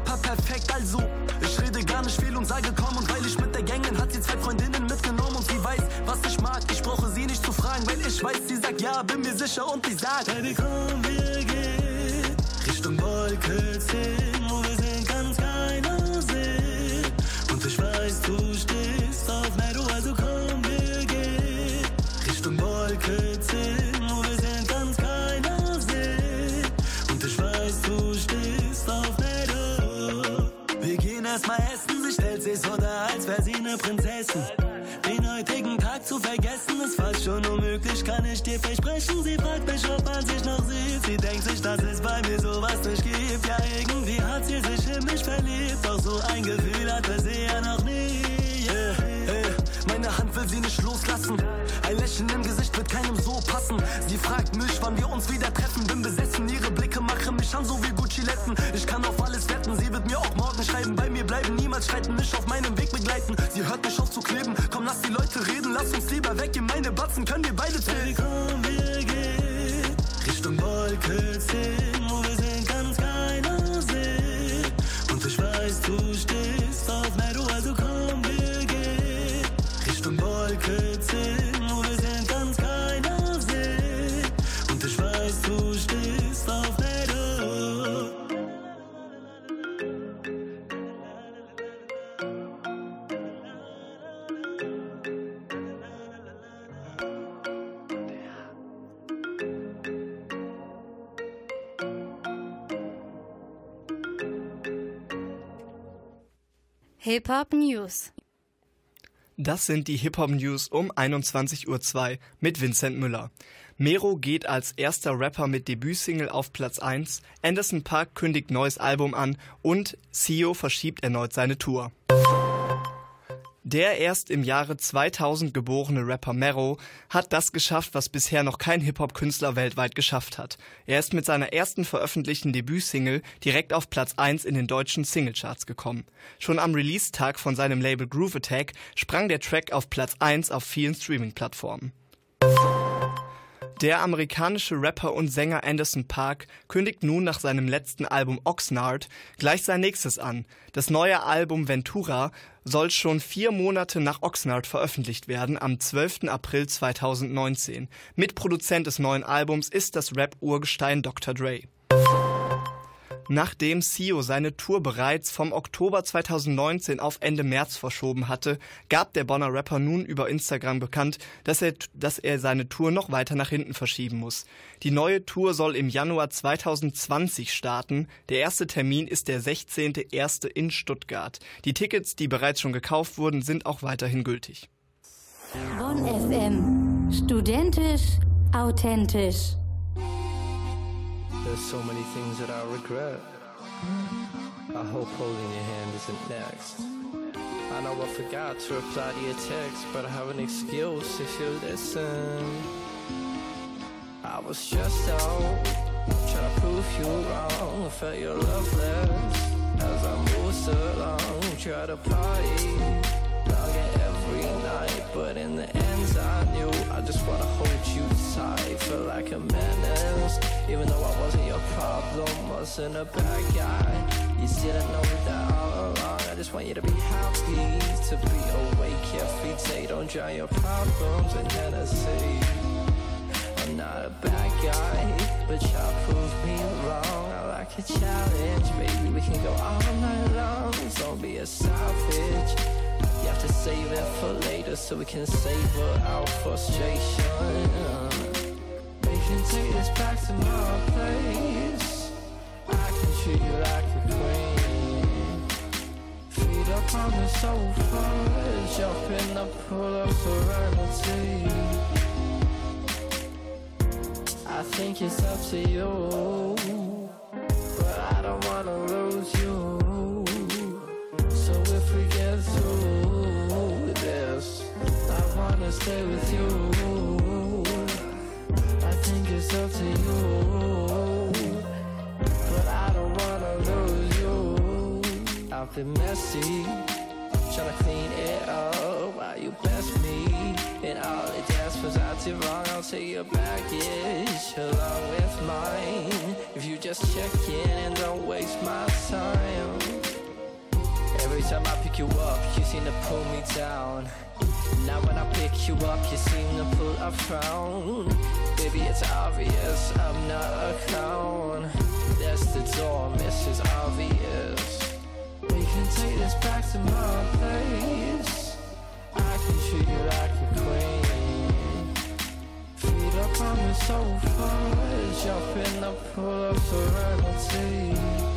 Rapper perfekt, also ich rede gar nicht viel und sage komm und weil ich mit der Gang hat sie zwei Freundinnen mitgenommen und sie weiß, was ich mag. Ich brauche sie nicht zu fragen, weil ich weiß, sie sagt ja, bin mir sicher und sie sagt, hey, kleine Prinzessin. Den heutigen Tag zu vergessen ist fast schon unmöglich, kann ich dir versprechen. Sie fragt mich, ob man sich noch sieht. Sie denkt sich, dass es bei mir sowas nicht gibt. Ja, irgendwie hat sie sich in mich verliebt. Doch so ein Gefühl hatte sie ja noch nie. Yeah, yeah. Meine Hand will sie nicht loslassen. Ein Lächeln im Gesicht wird keinem so passen. Sie fragt mich, wann wir uns wieder treffen. Bin besessen, ihre Blicke machen mich an, so wie Gucci Letten. Ich kann auf alles wetten, sie wird mir auch morgen schreiben. Bei mir bleiben niemals streiten, nicht auf Hip-Hop News. Das sind die Hip-Hop News um 21.02 Uhr mit Vincent Müller. Mero geht als erster Rapper mit Debütsingle auf Platz 1, Anderson Park kündigt neues Album an und CEO verschiebt erneut seine Tour. Der erst im Jahre 2000 geborene Rapper Mero hat das geschafft, was bisher noch kein Hip-Hop-Künstler weltweit geschafft hat. Er ist mit seiner ersten veröffentlichten Debütsingle direkt auf Platz 1 in den deutschen Singlecharts gekommen. Schon am Release-Tag von seinem Label Groove Attack sprang der Track auf Platz 1 auf vielen Streaming-Plattformen. Der amerikanische Rapper und Sänger Anderson Park kündigt nun nach seinem letzten Album Oxnard gleich sein nächstes an. Das neue Album Ventura soll schon vier Monate nach Oxnard veröffentlicht werden, am 12. April 2019. Mitproduzent des neuen Albums ist das Rap-Urgestein Dr. Dre. Nachdem Sio e seine Tour bereits vom Oktober 2019 auf Ende März verschoben hatte, gab der Bonner Rapper nun über Instagram bekannt, dass er, dass er seine Tour noch weiter nach hinten verschieben muss. Die neue Tour soll im Januar 2020 starten. Der erste Termin ist der 16.01. in Stuttgart. Die Tickets, die bereits schon gekauft wurden, sind auch weiterhin gültig. Bonn FM. Studentisch, authentisch. there's so many things that I regret. I hope holding your hand isn't next. I know I forgot to reply to your text, but I have an excuse if you listen. I was stressed out, trying to prove you wrong. I felt your love less as I moved along. Try to party, long every night, but in the end just wanna hold you tight Feel like a menace Even though I wasn't your problem Wasn't a bad guy You didn't know that all along I just want you to be happy To be awake, carefree Say don't drown your problems in Tennessee. I'm not a bad guy But y'all proved me wrong I like a challenge Baby, we can go all night long Don't be a savage to save it for later so we can savor our frustration. We can take this back to my place. I can treat you like a queen. Feet up on the sofa, jumping the pull-ups serenity. I think it's up to you, but I don't wanna lose you. So if we get through stay with you I think it's up to you But I don't wanna lose you I've been messy tryna clean it up Why you bless me And all it dance was I did wrong I'll take your baggage along with mine If you just check in and don't waste my time Every time I pick you up, you seem to pull me down. Now when I pick you up, you seem to pull a frown. Baby, it's obvious I'm not a clown. That's the door, Mrs. Obvious. We can take this back to my place. I can treat you like a queen. Feet up on the sofa, jump in the pool of serenity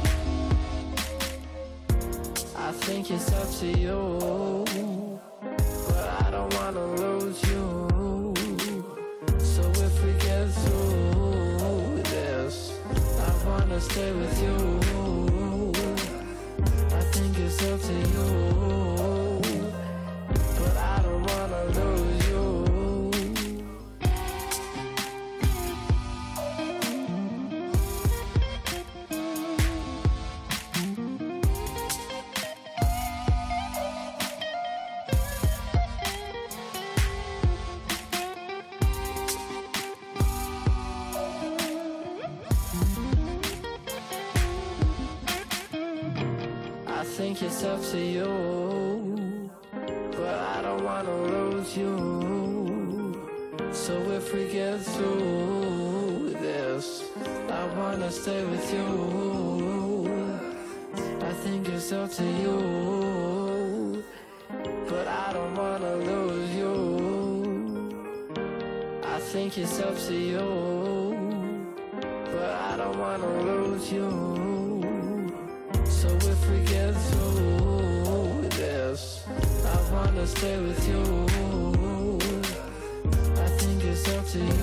think it's up to you But I don't wanna lose you So if we get through this I wanna stay with you I think it's up to you think it's up to you But I don't wanna lose you So if we get through this I wanna stay with you I think it's up to you But I don't wanna lose you I think it's up to you But I don't wanna lose you stay with you. I think it's up to you.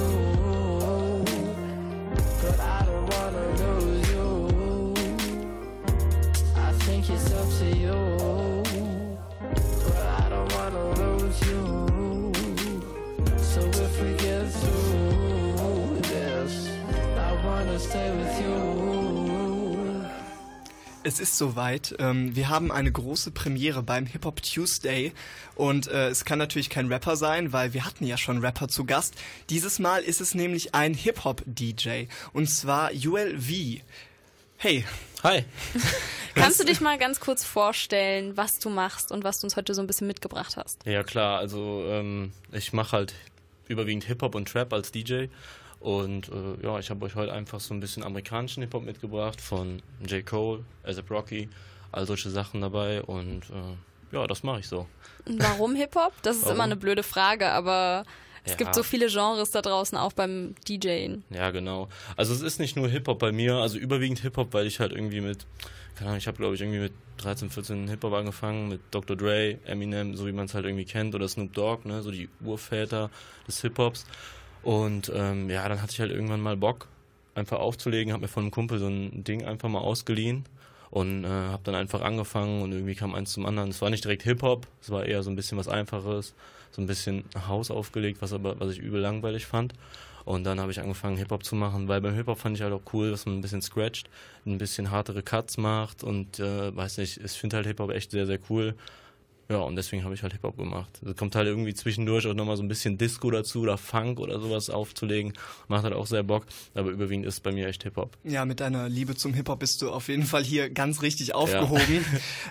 Es ist soweit. Ähm, wir haben eine große Premiere beim Hip Hop Tuesday und äh, es kann natürlich kein Rapper sein, weil wir hatten ja schon Rapper zu Gast. Dieses Mal ist es nämlich ein Hip Hop DJ und zwar ULV. Hey. Hi. Kannst du dich mal ganz kurz vorstellen, was du machst und was du uns heute so ein bisschen mitgebracht hast? Ja klar, also ähm, ich mache halt überwiegend Hip Hop und Trap als DJ und äh, ja, ich habe euch heute einfach so ein bisschen amerikanischen Hip-Hop mitgebracht von J. Cole, ASAP Rocky, all solche Sachen dabei und äh, ja, das mache ich so. Warum Hip-Hop? Das ist Warum? immer eine blöde Frage, aber es ja. gibt so viele Genres da draußen, auch beim DJen. Ja, genau. Also es ist nicht nur Hip-Hop bei mir, also überwiegend Hip-Hop, weil ich halt irgendwie mit, keine Ahnung, ich habe glaube ich irgendwie mit 13, 14 Hip-Hop angefangen, mit Dr. Dre, Eminem, so wie man es halt irgendwie kennt, oder Snoop Dogg, ne, so die Urväter des Hip-Hops. Und ähm, ja, dann hatte ich halt irgendwann mal Bock, einfach aufzulegen, habe mir von einem Kumpel so ein Ding einfach mal ausgeliehen und äh, habe dann einfach angefangen und irgendwie kam eins zum anderen. Es war nicht direkt Hip-Hop, es war eher so ein bisschen was Einfaches, so ein bisschen Haus aufgelegt, was aber was ich übel langweilig fand. Und dann habe ich angefangen, Hip-Hop zu machen, weil beim Hip-Hop fand ich halt auch cool, dass man ein bisschen scratcht, ein bisschen hartere Cuts macht und äh, weiß nicht, ich finde halt Hip-Hop echt sehr, sehr cool. Ja, und deswegen habe ich halt Hip-Hop gemacht. Es kommt halt irgendwie zwischendurch auch nochmal so ein bisschen Disco dazu oder Funk oder sowas aufzulegen. Macht halt auch sehr Bock, aber überwiegend ist es bei mir echt Hip-Hop. Ja, mit deiner Liebe zum Hip-Hop bist du auf jeden Fall hier ganz richtig aufgehoben.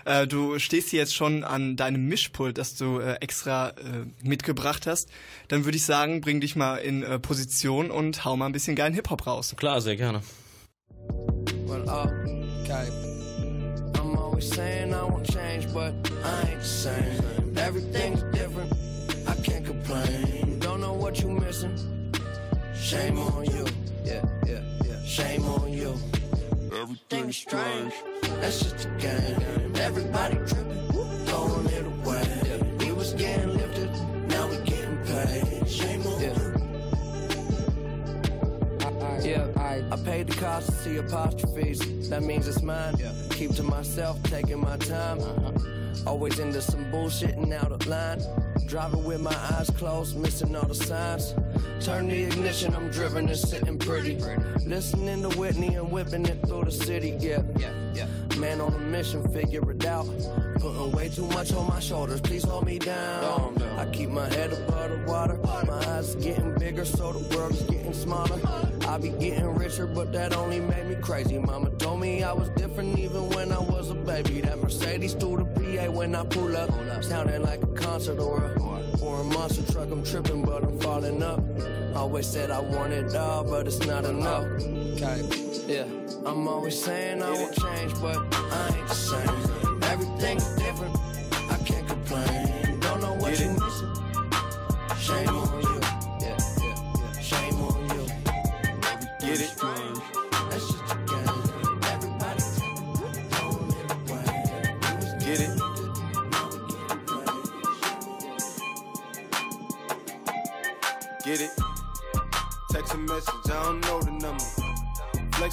Ja. äh, du stehst hier jetzt schon an deinem Mischpult, das du äh, extra äh, mitgebracht hast. Dann würde ich sagen, bring dich mal in äh, Position und hau mal ein bisschen geilen Hip-Hop raus. Klar, sehr gerne. Well, okay. saying I won't change, but I ain't the same. Everything's different, I can't complain. Don't know what you are missing. Shame on you, yeah, yeah, yeah. Shame on you. Everything's strange, that's just a game. Everybody tripping, throwing it away. We was getting lifted, now we getting paid. Shame on yeah. you. Yeah, I, I paid the cost to see apostrophes that means it's mine. Yeah. Keep to myself, taking my time. Always into some bullshit and out of line. Driving with my eyes closed, missing all the signs. Turn the ignition, I'm driven and sitting pretty. Listening to Whitney and whipping it through the city, yeah. Man on a mission, figure it out. Putting way too much on my shoulders, please hold me down. I keep my head above the water. My eyes are getting bigger, so the world is getting smaller. I be getting richer, but that only made me crazy. Mama told me I was different even when I was a baby. That Mercedes through the PA when I pull up. Sounding like a concert or a, or a monster truck. I'm tripping, but I'm falling up. Always said I want it all, but it's not enough. Okay, yeah. I'm always saying I won't change, but I ain't the same. Everything's different.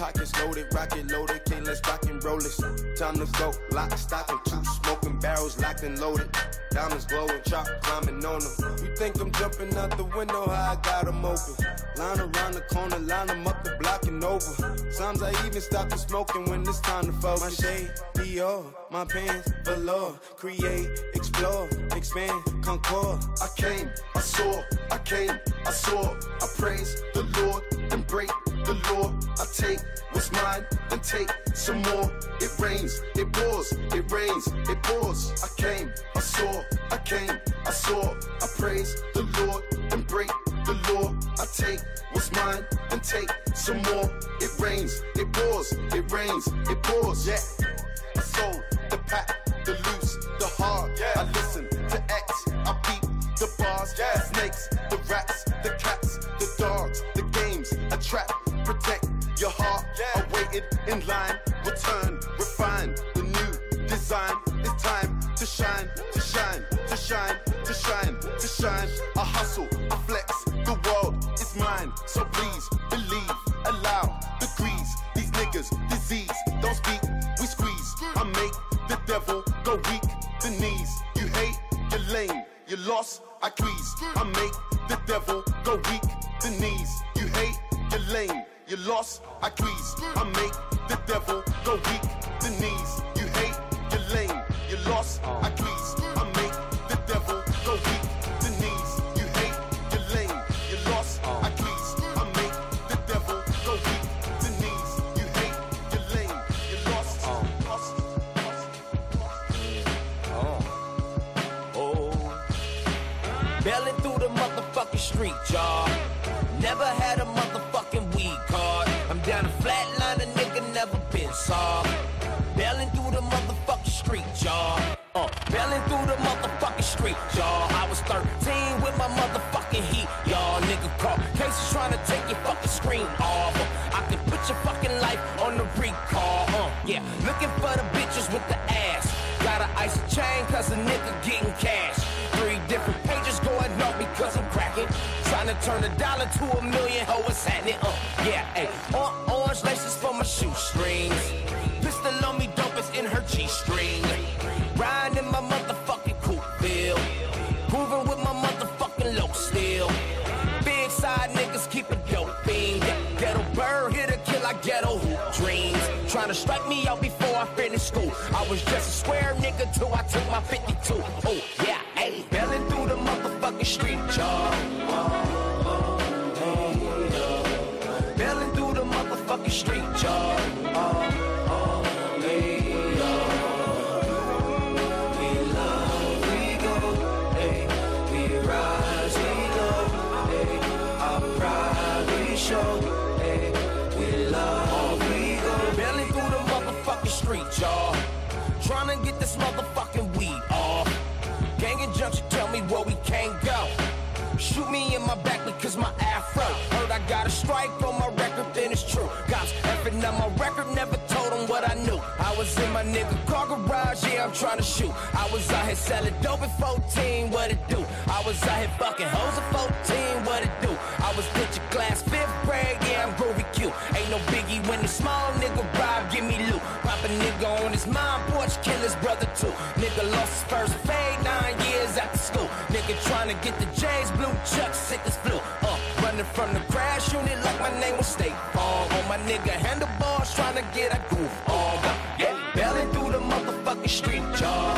pockets loaded, rocket loaded, can't let's rock and roll this. Time to go, lock, stock, and two smoking barrels locked and loaded. Diamonds glowing, chop climbing on them. You think I'm jumping out the window, how I got them open. Line around the corner, line them up the block and over. Sometimes I even stop the smoking when it's time to focus. My shade, be my pants below. Create, explore, expand, concord. I came, I saw, I came, I saw. I praise the Lord and break the law. I take what's mine and take some more. It rains, it pours, it rains, it pours. I came, I saw, I came, I saw. I praise the Lord and break the law. I take what's mine and take some more. It rains, it pours, it rains, it pours. Yeah the soul, the pack, the loose, the hard. Yeah. I listen to X, I beat the bars, yeah. the snakes, the rats, the cats, the dogs, the games, I trap, protect your heart. Yeah. I waited in line, return, refine the new design. It's time to shine, to shine, to shine, to shine, to shine. I hustle, I flex, the world is mine. So please believe, allow degrees, these niggas, disease. boss, I please. I make the devil go weak, the knees. You hate, you're lame, you lost, I please. I make the devil go weak all. Bailing through the motherfucking street, y'all. Uh, bailing through the motherfucking street, y'all. I was 13 with my motherfucking heat, y'all. Nigga call cases trying to take your fucking screen off. Uh, I can put your fucking life on the recall. Uh, yeah, looking for the bitches with the ass. Gotta ice a chain cause a nigga getting cash. Three different pages going off because I'm cracking. Trying to turn a dollar to a million, ho, what's happening. Uh, yeah, ayy. to strike me out before I finished school. I was just a square nigga till I took my 52. Oh. street, y'all. Trying to get this motherfucking weed off. Gang injunction, tell me where we can't go. Shoot me in my back because my afro. Heard I got a strike on my record, then it's true. Cops effing on my record, never told them what I knew. I was in my nigga car garage, yeah, I'm trying to shoot. I was out here selling dope at 14, what it do? I was out here fucking hoes at 14. Spurs fade nine years after school. Nigga trying to get the J's, blue Chuck, sick as flu. Uh, running from the crash unit like my name was State Farm. On my nigga handlebars trying to get a goof on. Uh, yeah, belling through the motherfucking street, y'all.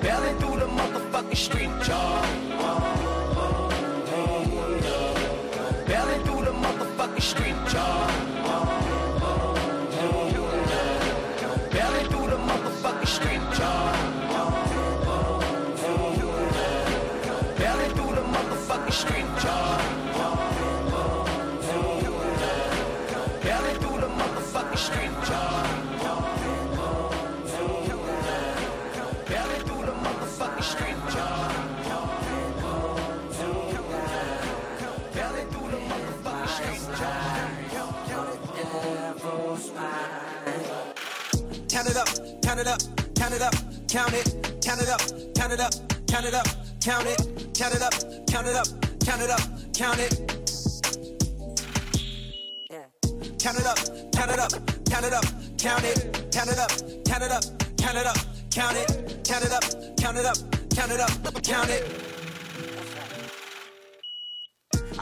Belling through the motherfucking street, y'all. Belling through the motherfucking street, y'all. the street, Belly through the motherfucking street, you count it up, count it up, count it, count it up, count it up, count it up, count it, count it up, count it up, count it up, count it. Count it up, count it up, count it up, count it, count it up, count it up, count it up, count it, count it up, count it up, count it up, count it.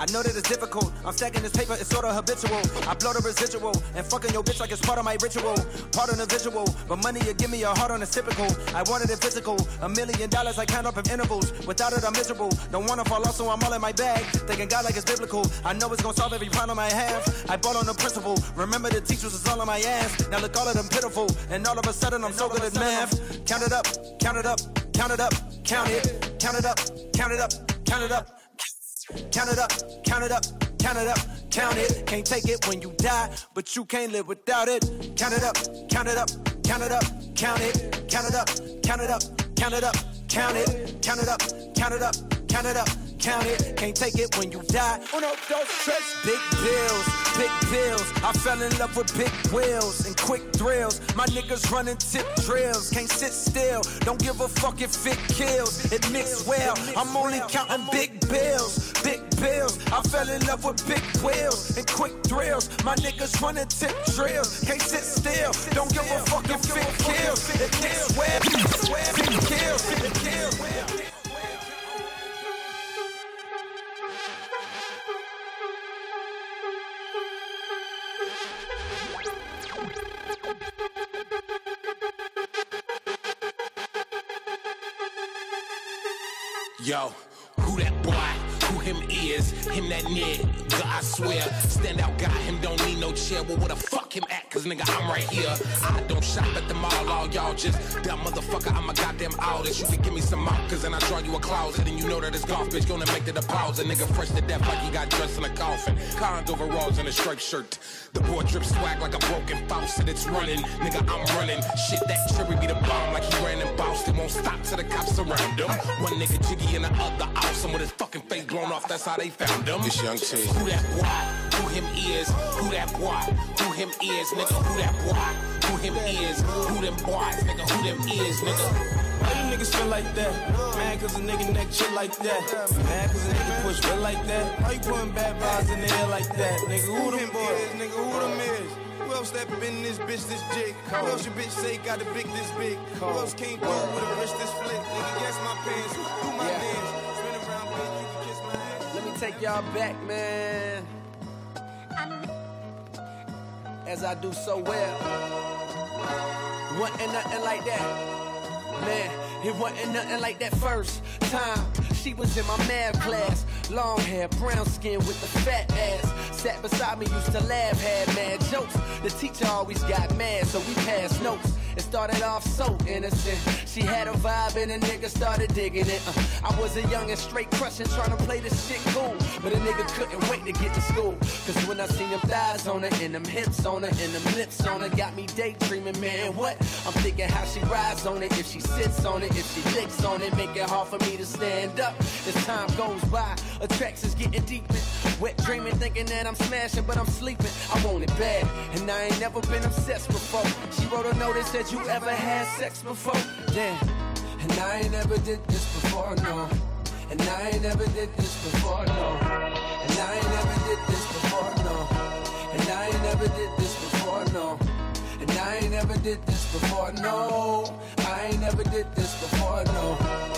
I know that it's difficult. I'm stacking this paper, it's sort of habitual. I blow the residual and fucking your bitch like it's part of my ritual. Part of the visual, but money you give me a heart on a typical. I wanted it physical, a million dollars I count up in intervals. Without it, I'm miserable. Don't wanna fall off, so I'm all in my bag. Thinking God like it's biblical. I know it's gonna solve every problem I have. I bought on the principle. Remember the teachers is all on my ass. Now look, all of them pitiful, and all of a sudden I'm and so good at math. I'm... Count it up, count it up, count it up, count it, count it up, count it up, count it up. Count it up, count it up, count it up, count it. Can't take it when you die, but you can't live without it. Count it up, count it up, count it up, count it. Count it up, count it up, count it up, count it. Count it up, count it up, count it up. Count it up count it. Can't take it when you die. Uno, dos, tres. Big bills, big bills. I fell in love with big wheels and quick thrills. My niggas running tip drills. Can't sit still. Don't give a fuck if it kills. It mix well. I'm only counting big bills, big bills. I fell in love with big wheels and quick thrills. My niggas running tip drills. Can't sit still. Don't give a fuck if it kills. It mix well. It kills. It kills. Yo, who that boy? Him ears, him that nigga, I swear. Stand out, got him, don't need no chair. Well, where the fuck him at? Cause nigga, I'm right here. I don't shop at the mall, all y'all just that motherfucker. I'm a goddamn artist. You can give me some markers, and I draw you a closet. And you know that it's golf, bitch. Gonna make the deposit. Nigga, fresh to death like he got dressed in a coffin. Cons overalls and a striped shirt. The boy drips swag like a broken faucet. It's running, nigga, I'm running. Shit, that cherry be the bomb like he ran in Boston. Won't stop till the cops surround him. One nigga jiggy and the other awesome with his fucking face blown off off, that's how they found him. This Young T. Who that boy? Who him is? Who that boy? Who him is? Nigga, who that boy? Who him is? Who them boys? Nigga, who them is? Nigga. Why you niggas feel like that? Mad cause a nigga neck shit like that. Mad cause a nigga push real like that. Why you putting bad vibes in the air like that? Nigga, who them boys? Nigga, who them is? Who else that been this bitch this jig? Who else your bitch say got a big this big? Who else came through with a wrist this flick? Nigga, guess my pants. Do my yeah. dance? take y'all back, man. As I do so well. Wasn't nothing like that, man. It wasn't nothing like that first time. She was in my math class. Long hair, brown skin with the fat ass. Sat beside me, used to laugh, had mad jokes. The teacher always got mad, so we passed notes. It started off so innocent. She had a vibe and a nigga started digging it. Uh, I was a young and straight crushing, trying to play this shit cool. But a nigga couldn't wait to get to school. Cause when I seen them thighs on her, and them hips on her, and them lips on her, got me daydreaming, man, what? I'm thinking how she rides on it, if she sits on it, if she licks on it, make it hard for me to stand up. As time goes by, a gettin' is getting Wet dreaming, thinking that I'm smashing, but I'm sleeping. I want it bad, and I ain't never been obsessed before. She wrote a notice said you ever had sex before? Damn. And I ain't never did this before, no. And I ain't never did this before, no. And I ain't never did this before, no. And I ain't never did this before, no. And I ain't never did this before, no. I ain't never did this before, no.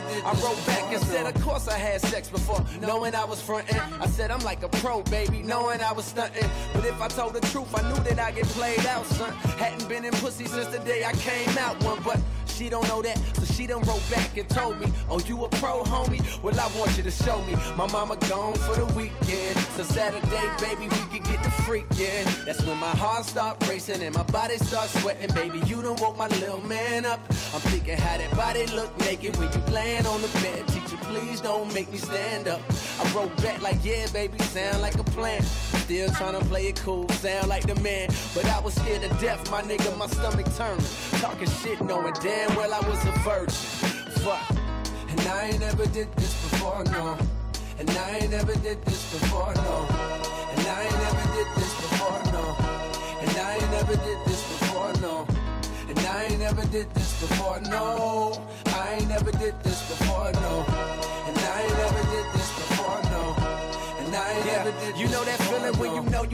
never did. I wrote back and said, Of course I had sex before, knowing I was frontin'. I said, I'm like a pro, baby, knowing I was stuntin'. But if I told the truth, I knew that I'd get played out, son. Hadn't been in pussy since the day I came out one, but she don't know that, so she done wrote back and told me, oh, you a pro, homie? Well, I want you to show me. My mama gone for the weekend, so Saturday, baby, we can get the freaking. That's when my heart start racing and my body start sweating, baby, you done woke my little man up. I'm thinking how that body look naked when you laying on the bed, please don't make me stand up. I wrote back like, yeah, baby, sound like a plan. Still trying to play it cool, sound like the man. But I was scared to death, my nigga, my stomach turned. Talking shit, knowing damn well I was a virgin. Fuck. And I ain't never did this before, no. And I ain't never did this before, no. And I ain't never did this before, no. And I ain't never did this before, no. And I ain't never did this before, no. I ain't never did this before, no.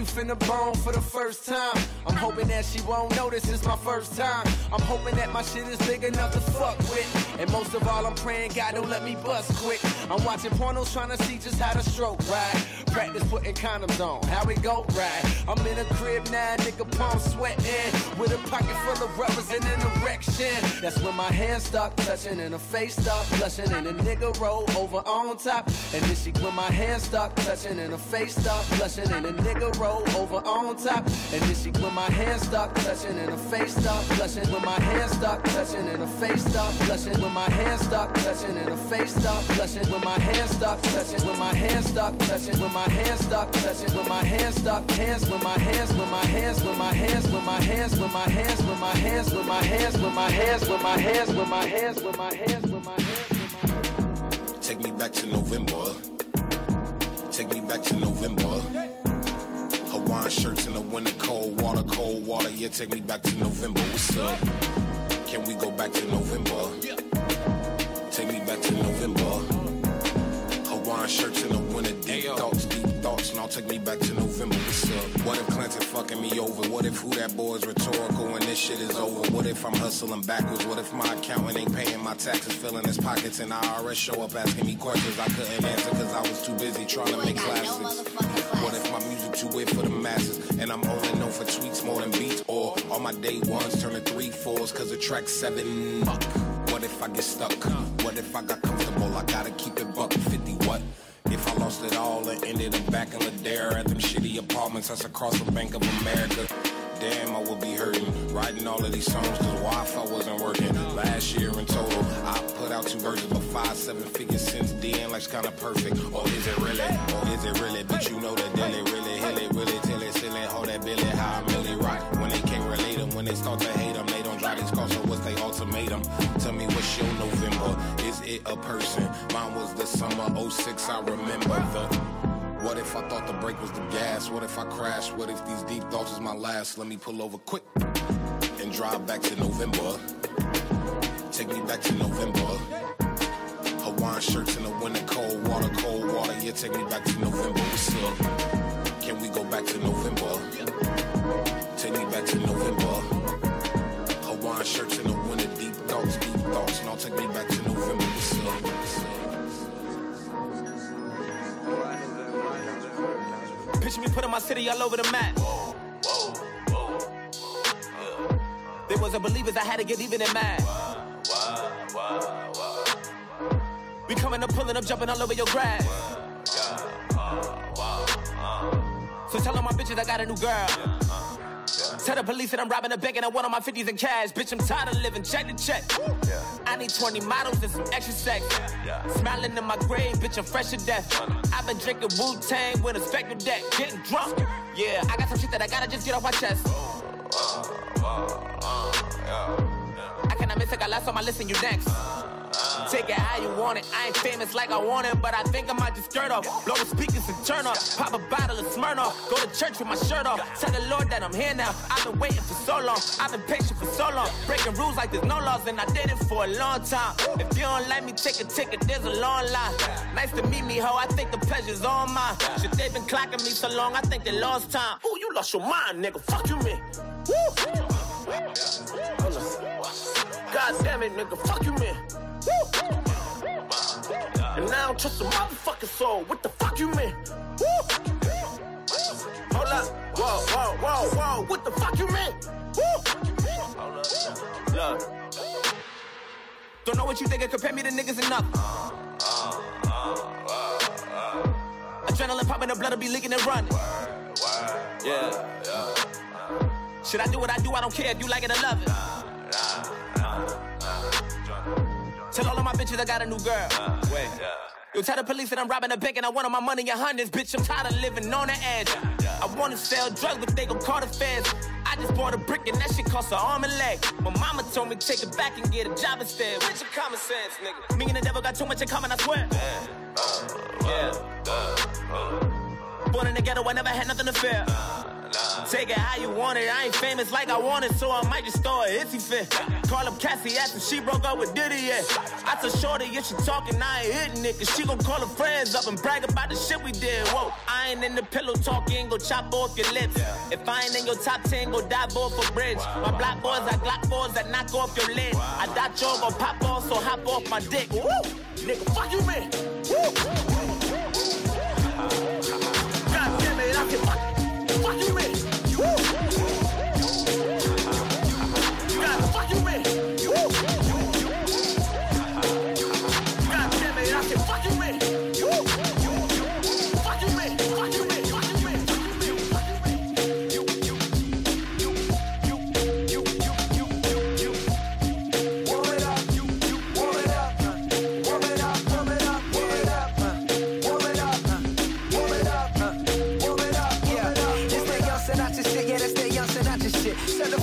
you finna bone for the first time. I'm hoping that she won't notice it's my first time. I'm hoping that my shit is big enough to fuck with. And most of all, I'm praying God don't let me bust quick. I'm watching pornos trying to see just how to stroke right. Practice putting condoms on, how it go right. I'm in a crib now, nigga, palm sweating. With a pocket full of rubbers and an erection. That's when my hands start touching and her face start blushing. And a nigga roll over on top. And then she when my hands start touching and her face start blushing. And a nigga roll roll over on top. And then she put my hands start touching and her face start blushing. When my hands stop touching and her face stop blushing. When my hands stop touching and her face stop blushing. When my hands stop touching. When my hands stop touching. When my hands stop touching. When my hands stop hands. When my hands. When my hands. When my hands. When my hands. When my hands. When my hands. When my hands. When my hands. When my hands. When my hands. When my hands. When my hands. Take me back to November. Take me back to November. Hawaiian shirts in the winter, cold water, cold water. Yeah, take me back to November. What's up? Can we go back to November? Take me back to November. Hawaiian shirts in the winter, deep thoughts, deep smile took me back to November. What's up? What if Clinton fucking me over? What if who that boy is rhetorical and this shit is over? What if I'm hustling backwards? What if my accountant ain't paying my taxes, filling his pockets, and IRS show up asking me questions I couldn't answer because I was too busy trying to make classes? what if my music too weird for the masses? And I'm only known for tweets more than beats, or all my day ones turn to three fours because of track seven. Fuck. What if I get stuck? What if I got comfortable? I gotta keep it buck 50 what? If I lost it all and ended up back in the dare at them shitty apartments that's across the Bank of America. Damn, I would be hurting. Writing all of these songs cause Wi-Fi wasn't working. Last year in total, I put out two versions, but five, seven figures since then. Life's kinda perfect. Or is it really? Or is it really? But you know that dilly really, hill it, really, till it, silly. Hold that billy, how I really rock. When they can't relate them, when they start to hate them, they don't drive these cars, so what's they ultimatum? a person. Mine was the summer 06, I remember the. What if I thought the brake was the gas? What if I crashed? What if these deep thoughts was my last? Let me pull over quick and drive back to November. Take me back to November. Hawaiian shirts in the winter, cold water, cold water. Yeah, take me back to November. What's up? Can we go back to November? Take me back to November. Hawaiian shirts in the winter, deep thoughts, deep thoughts. Now take me back to November. Picture me putting my city all over the map. They wasn't believers, I had to get even in math. We coming up, pulling up, jumping all over your grass. So tell all my bitches I got a new girl. Tell the police that I'm robbing a bank and I want all my 50s in cash. Bitch, I'm tired of living check to check. Yeah. I need 20 models and some extra sex. Smiling in my grave, bitch, I'm fresh to death. I've been drinking Wu Tang with a spectrum deck, getting drunk. Yeah, I got some shit that I gotta just get off my chest. Uh, uh, uh, I cannot miss I got less on my list and you next. Take it how you want it. I ain't famous like I want it, but I think I might just skirt off. Blow the speakers and turn off. Pop a bottle of Smirnoff. Go to church with my shirt off. Tell the Lord that I'm here now. I've been waiting for so long. I've been patient for so long. Breaking rules like there's no laws, and I did it for a long time. If you don't like me, take a ticket. There's a long line. Nice to meet me, ho. I think the pleasure's all mine. Shit, they've been clocking me so long. I think they lost time. Ooh, you lost your mind, nigga. Fuck you, man. Woo! God damn it, nigga, fuck you, man. Woo. And I don't trust a motherfucking soul. What the fuck you mean? Hold up, whoa, whoa, whoa, whoa. What the fuck you mean? Woo. Look. Don't know what you think. Compare me to niggas enough. Adrenaline popping, the blood will be leaking and running. Yeah. Should I do what I do? I don't care if you like it or love it. Tell all of my bitches I got a new girl. Wait. Yo, tell the police that I'm robbing a bank and I want all my money in hundreds. Bitch, I'm tired of living on the edge. I wanna sell drugs, but they gon' call the feds. I just bought a brick and that shit cost an arm and leg. My mama told me take it back and get a job instead. Where's your common sense, nigga? Me and the devil got too much in common, I swear. yeah. Uh, uh, uh, Born in the ghetto, I never had nothing to fear. Take it how you want it. I ain't famous like I want it, so I might just throw it if fit. Call up Cassie after she broke up with Diddy. Yeah. I told Shorty if she talking, I ain't hitting it. Cause she gon' call her friends up and brag about the shit we did. Whoa, I ain't in the pillow talking, go chop off your lips. Yeah. If I ain't in your top 10, go dive off a bridge. Wow. My black boys, I Glock boys that knock off your lid. Wow. I dot your gon' pop off, so hop off my dick. Woo! Nigga, fuck you, man. Woo! God damn it, I can fuck. What do you mean?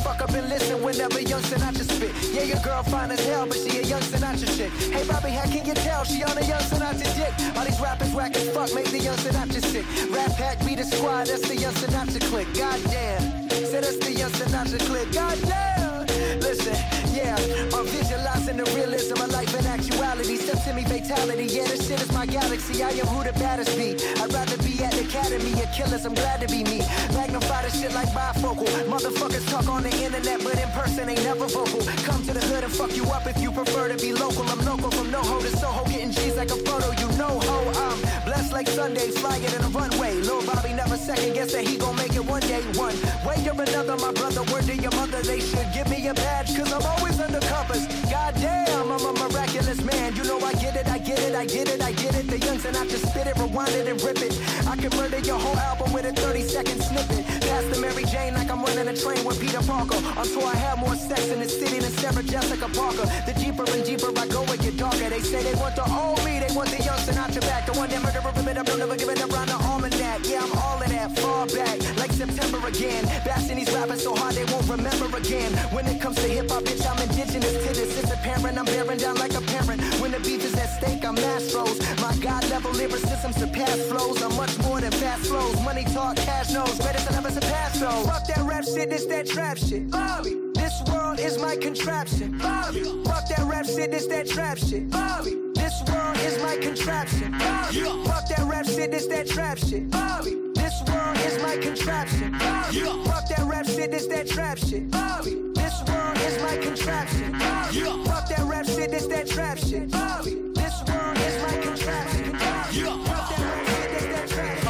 fuck up and listen whenever young Sinatra spit. Yeah, your girl fine as hell, but she a young Sinatra chick. Hey, Bobby, how can you tell she on a young Sinatra dick? All these rappers whack as fuck, make the young Sinatra sick. Rap hack, be the squad, that's the young Sinatra click. Goddamn, Say that's the young Sinatra click. Goddamn, listen yeah. I'm visualizing the realism of life and actuality. Steps to me, fatality. Yeah, this shit is my galaxy. I am who the baddest be. I'd rather be at the academy of killers. I'm glad to be me. Magnify the shit like bifocal. Motherfuckers talk on the internet, but in person ain't never vocal. Come to the hood and fuck you up if you prefer to be local. I'm local from NoHo to Soho, getting G's like a photo. You know ho, I'm blessed like Sunday, flying in a runway. Lil Bobby never second guess that he gon' make it one day. One way or another, my brother, word to your mother, they should give me a badge, cause I'm always always under covers. Goddamn, I'm a miraculous man. You know I get it, I get it, I get it, I get it. The youngs and I just spit it, rewind it and rip it. I can murder your whole album with a 30 second snippet. Past the Mary Jane like I'm running a train with Peter Parker. I'm sure I have more sex in the city than Sarah Jessica Parker. The deeper and deeper I go, it get darker. They say they want the old me, they want the young Sinatra back. The one that murdered, rip it up, never give it up, on the almanac. Yeah, I'm all of that, far back. September again. Bashing these rappers so hard they won't remember again. When it comes to hip hop, bitch, I'm indigenous to this. It's apparent I'm bearing down like a parent. When the beef is at stake, I'm Astros. My God level lyricism surpass flows. I'm much more than fast flows. Money talk, cash knows. Better than ever surpass those. Fuck that rap shit, this that trap shit. Bobby, this world is my contraption. Bobby, fuck that rap shit, this that trap shit. Bobby. This world is my contraption. Bobby. Fuck that rap shit, this that trap shit. Bobby. This world is my contraption. Yeah. Fuck that rap shit, It's that trap shit. Bobby. This world is my contraption. Bobby. Yeah. Fuck that rap shit, It's that trap shit. Bobby. This world is my contraption. Yeah. Fuck that shit, this that trap shit.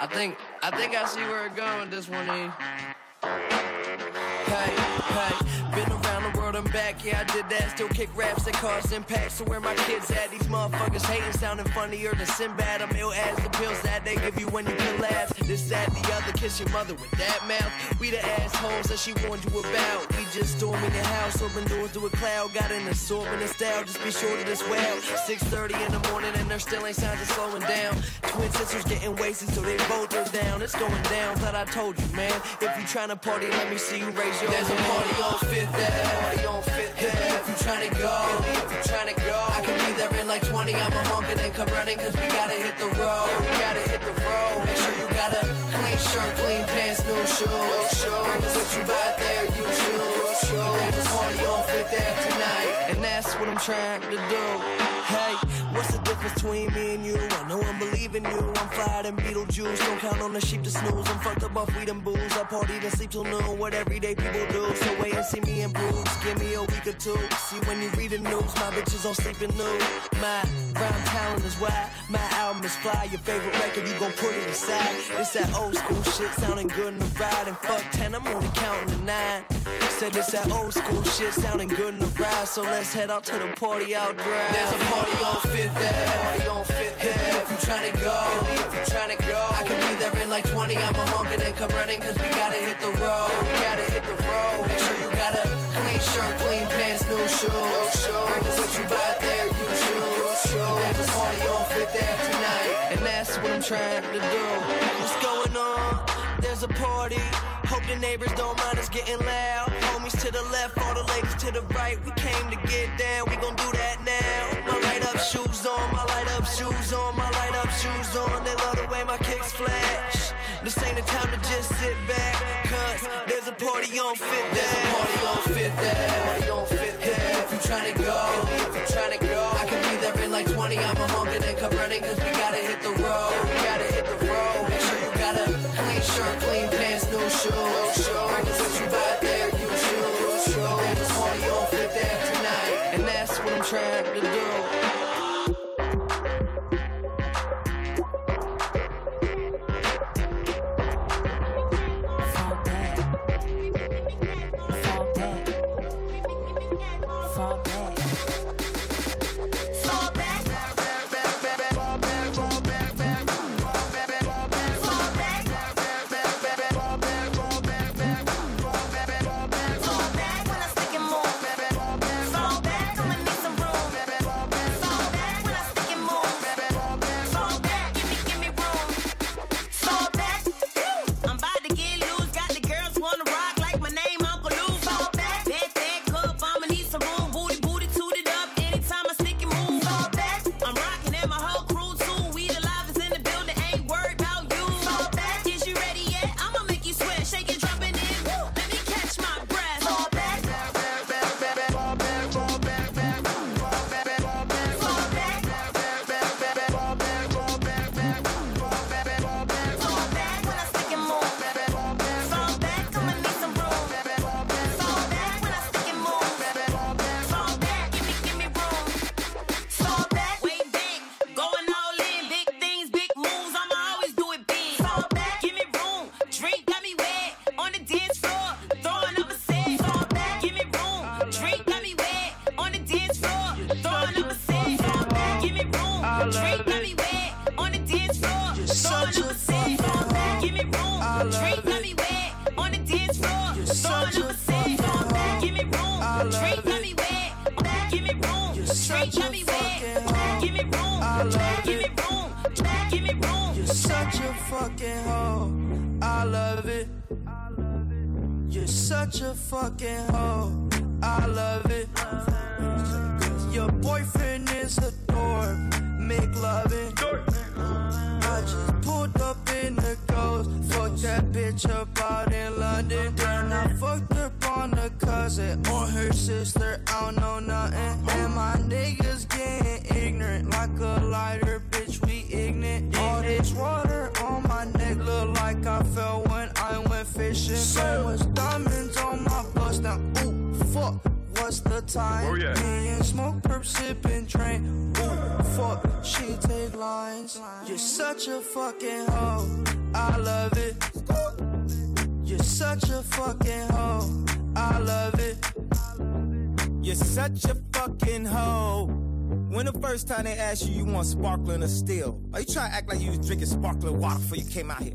I think I think I see where it's going with this one, Hey pack. Been around back, yeah, I did that. Still kick raps that cars impact. So where my kids at? These motherfuckers hating, sounding funnier than Sinbad. I'm ill as the pills that they give you when you can laugh. This, that, the other, kiss your mother with that mouth. We the assholes that she warned you about. We just storming the house, open doors to a cloud. Got an assortment of style, just be sure as well. 6.30 in the morning and there still ain't signs of slowing down. Twin sisters getting wasted, so they both are down. It's going down, thought I told you, man. If you tryna party, let me see you raise your There's hand. a party on Fifth on don't fit there. if you trying to go. if you trying to go. I can be there in like 20. I'ma honk and then come running cause we gotta hit the road. We gotta hit the road. Make sure you got a clean shirt, clean pants, new shoes. shoes. Cause what you buy there, you choose. Sure. party on fit there tonight. And that's what I'm trying to do. Hey, what's the difference between me and you? I know I'm believing you. I'm fired in Beetlejuice. Don't count on the sheep to snooze. I'm fucked up off weed and booze. I party and sleep till noon. What everyday people do. So wait and see me in boots. Give me a week or two. See when you read the news, my bitches all sleeping new. My rhyme talent is why My album is fly. Your favorite record, you gon' put it aside. It's that old school shit sounding good in the ride. And fuck ten, I'm only counting to nine. Said it's that old school shit sounding good in the ride. So let's head out to the party out There's a party on Fifth Ave. Party on Fifth Ave. If you tryna go, if you tryna go, I can be there in like 20. I'ma honk and then come running, cause we gotta hit the road. We gotta hit the road. Make sure you got a clean shirt, clean pants, new shoes. Breakfast what you buy there, you choose. There's a party on Fifth Ave tonight, and that's what I'm trying to do party. Hope the neighbors don't mind us getting loud. Homies to the left, all the ladies to the right. We came to get down, we gon' do that now. My light up shoes on, my light up shoes on, my light up shoes on. They love the way my kicks flash. This ain't the time to just sit back, cause there's a party on Fit There's a party on Fit Party on Fit If you tryna go, if you to go, I can be there in like 20. I'm a honking and come running, cause we gotta hit the road. fucking hoe. I love it. time. Where oh, we at? Million smoke, perp, sipping, train. Ooh, fuck, she take lines. You're such a fucking hoe. I love it. You're such a fucking hoe. I love it. You're such a fucking hoe. When the first time they asked you, you want sparkling or still? Are you trying to act like you was drinking sparkling water before you came out here?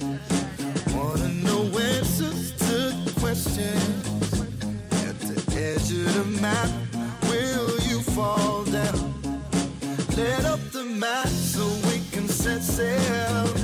wanna know answers to questions. At the edge of the map, will you fall down? Let up the map so we can set sail.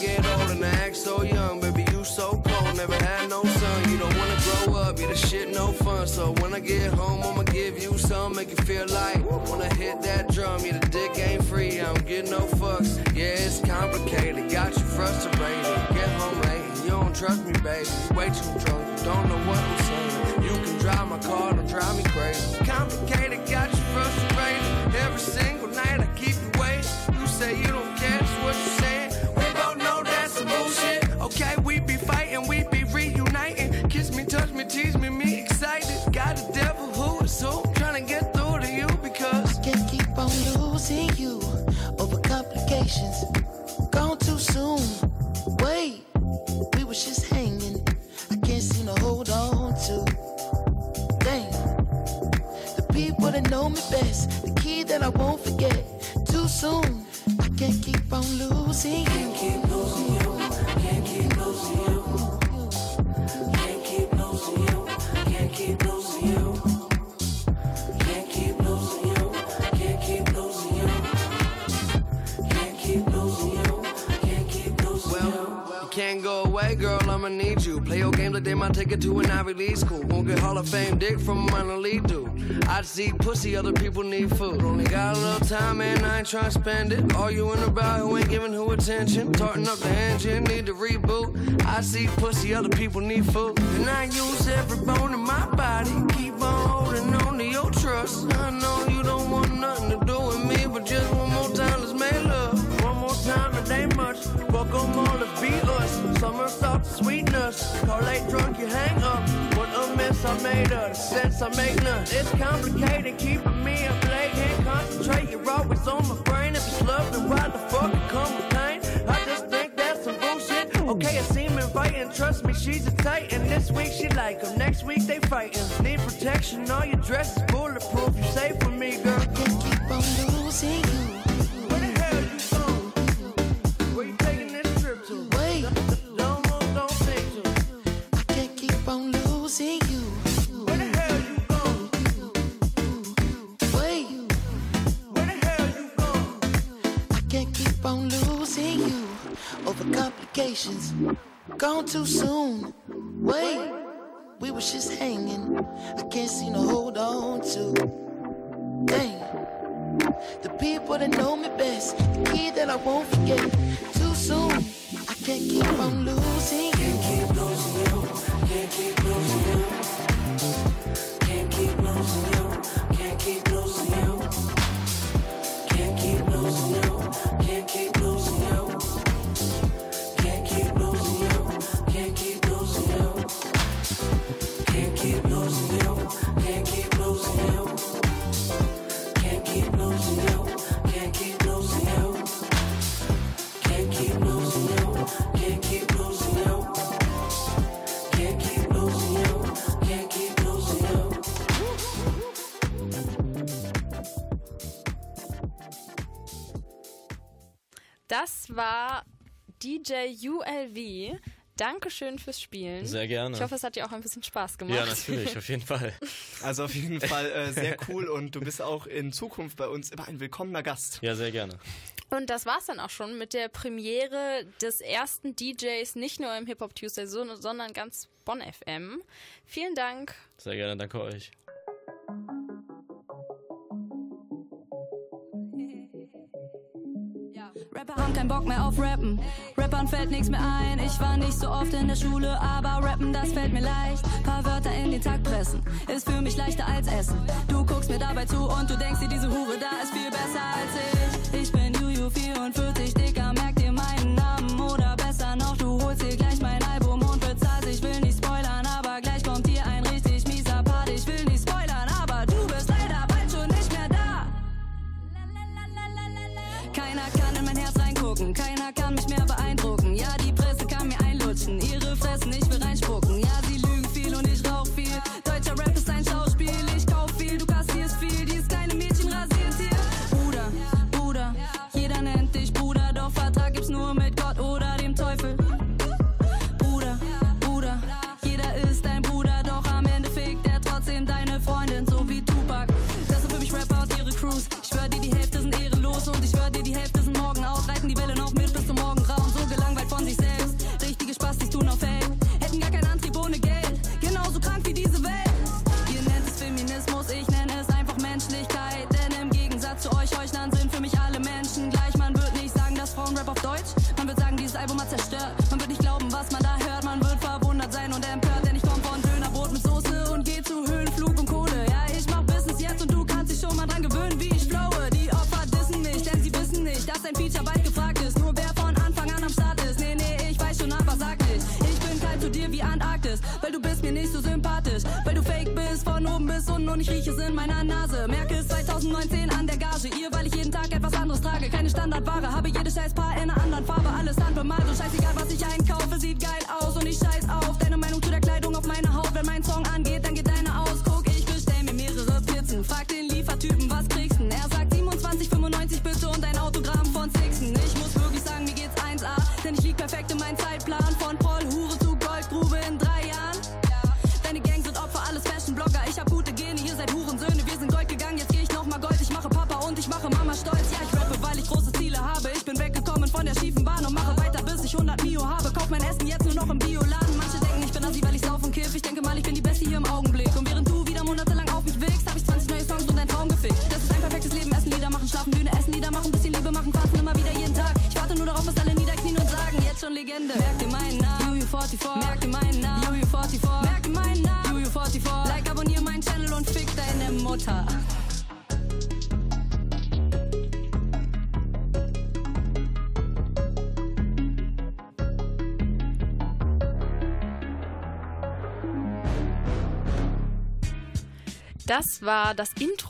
get old and I act so young. Baby, you so cold, never had no son. You don't wanna grow up, you this shit no fun. So when I get home, I'ma give you some, make you feel like when I hit that drum, yeah, the dick ain't free. I don't get no fucks. Yeah, it's complicated, got you frustrated. Get home late, you don't trust me, baby. Way too drunk. Hey girl, I'ma need you. Play your game might take it to an Ivy League school. Won't get Hall of Fame dick from a minor league dude. I just eat pussy, other people need food. Only got a little time and I ain't trying to spend it. All you in about who ain't giving who attention. Tarting up the engine, need to reboot. I see pussy, other people need food. And I use every bone in my body. Keep on holding on to your trust. I know you don't want nothing to do with me, but just one more time, let's make love. One more time, it ain't much. Welcome on, the beat. Summer soft sweetness. Call late drunk, you hang up. What a mess I made of. Sense I make none. It's complicated, keeping me up late. Can't concentrate, you're always on my brain. If it's love, then why the fuck it come with pain? I just think that's some bullshit. Okay, I seem right, and trust me, she's a titan. This week she like him, next week they fightin'. Need protection, all your dress is bulletproof. You safe with me, girl. keep on losing you. Where the hell you from? Where you taking on losing you. Where the hell you Where you? Where the hell you I can't keep on losing you over complications. Gone too soon. Wait, we was just hanging. I can't seem to hold on to. Dang. The people that know me best, the key that I won't forget. Too soon, I can't keep on losing. Can't keep losing you can keep moving. Das war DJ ULV. Dankeschön fürs Spielen. Sehr gerne. Ich hoffe, es hat dir auch ein bisschen Spaß gemacht. Ja, natürlich, auf jeden Fall. Also auf jeden Fall äh, sehr cool und du bist auch in Zukunft bei uns immer ein willkommener Gast. Ja, sehr gerne. Und das war's dann auch schon mit der Premiere des ersten DJs, nicht nur im Hip Hop Tuesday, sondern ganz Bonn FM. Vielen Dank. Sehr gerne, danke euch. Rapper haben keinen Bock mehr auf Rappen. Rappern fällt nichts mehr ein. Ich war nicht so oft in der Schule, aber Rappen, das fällt mir leicht. Paar Wörter in den Takt pressen, ist für mich leichter als Essen. Du guckst mir dabei zu und du denkst dir, diese Hure da ist viel besser als ich. Ich bin Juju 44, dicker Merk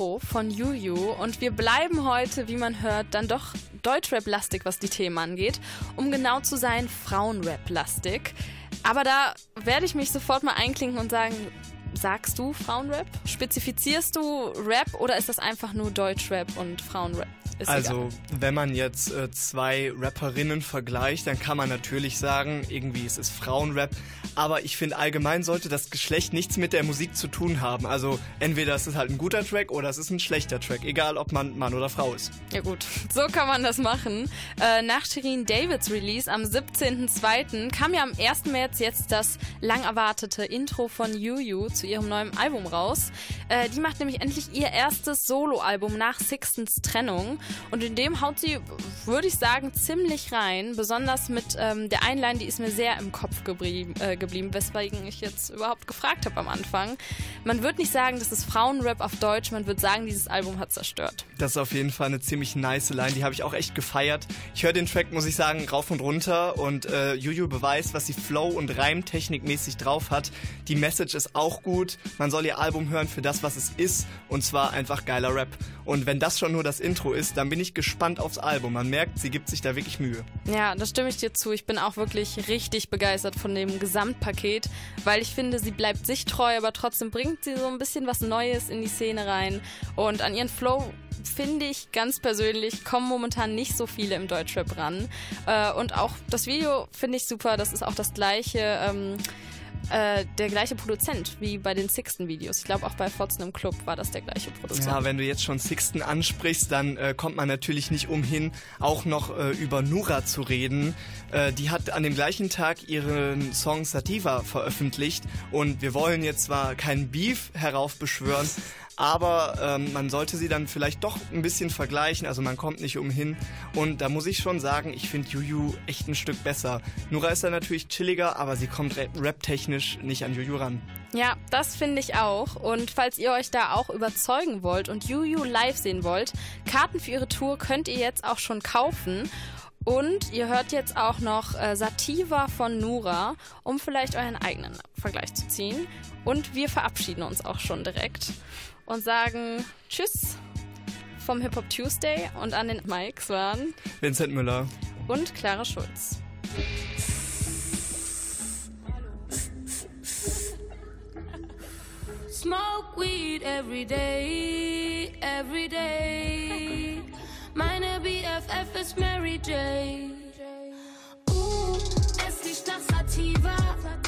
Intro von Juju und wir bleiben heute, wie man hört, dann doch Deutschrap-lastig, was die Themen angeht. Um genau zu sein, Frauenrap-lastig. Aber da werde ich mich sofort mal einklinken und sagen, Sagst du Frauenrap? Spezifizierst du Rap oder ist das einfach nur Deutschrap und Frauenrap? Ist also, egal. wenn man jetzt äh, zwei Rapperinnen vergleicht, dann kann man natürlich sagen, irgendwie ist es Frauenrap. Aber ich finde, allgemein sollte das Geschlecht nichts mit der Musik zu tun haben. Also, entweder es ist halt ein guter Track oder es ist ein schlechter Track. Egal, ob man Mann oder Frau ist. Ja, gut. So kann man das machen. Äh, nach Shirin Davids Release am 17.02. kam ja am 1. März jetzt das lang erwartete Intro von Yu Yu zu zu ihrem neuen Album raus. Äh, die macht nämlich endlich ihr erstes Soloalbum nach Sixtens Trennung. Und in dem haut sie, würde ich sagen, ziemlich rein. Besonders mit ähm, der Einline, die ist mir sehr im Kopf geblieben, äh, geblieben weswegen ich jetzt überhaupt gefragt habe am Anfang. Man wird nicht sagen, das ist Frauenrap auf Deutsch, man wird sagen, dieses Album hat zerstört. Das ist auf jeden Fall eine ziemlich nice Line, die habe ich auch echt gefeiert. Ich höre den Track, muss ich sagen, rauf und runter und äh, Juju beweist, was sie Flow- und Reimtechnikmäßig drauf hat. Die Message ist auch gut gut. Man soll ihr Album hören für das, was es ist. Und zwar einfach geiler Rap. Und wenn das schon nur das Intro ist, dann bin ich gespannt aufs Album. Man merkt, sie gibt sich da wirklich Mühe. Ja, da stimme ich dir zu. Ich bin auch wirklich richtig begeistert von dem Gesamtpaket, weil ich finde, sie bleibt sich treu, aber trotzdem bringt sie so ein bisschen was Neues in die Szene rein. Und an ihren Flow finde ich ganz persönlich, kommen momentan nicht so viele im Deutschrap ran. Äh, und auch das Video finde ich super. Das ist auch das gleiche. Ähm, äh, der gleiche Produzent wie bei den Sixten-Videos. Ich glaube, auch bei Fotzen im Club war das der gleiche Produzent. Ja, wenn du jetzt schon Sixten ansprichst, dann äh, kommt man natürlich nicht umhin, auch noch äh, über Nura zu reden. Äh, die hat an dem gleichen Tag ihren Song Sativa veröffentlicht und wir wollen jetzt zwar keinen Beef heraufbeschwören, aber ähm, man sollte sie dann vielleicht doch ein bisschen vergleichen, also man kommt nicht umhin. Und da muss ich schon sagen, ich finde Juju echt ein Stück besser. Nora ist da natürlich chilliger, aber sie kommt rap-technisch nicht an Juju ran. Ja, das finde ich auch. Und falls ihr euch da auch überzeugen wollt und Juju live sehen wollt, Karten für ihre Tour könnt ihr jetzt auch schon kaufen. Und ihr hört jetzt auch noch äh, Sativa von Nura, um vielleicht euren eigenen Vergleich zu ziehen. Und wir verabschieden uns auch schon direkt und sagen Tschüss vom Hip Hop Tuesday und an den Mikes waren Vincent Müller und Clara Schulz. Smoke weed every day, every day. Meine BFF ist Mary J. Uh, es riecht nach Sativa.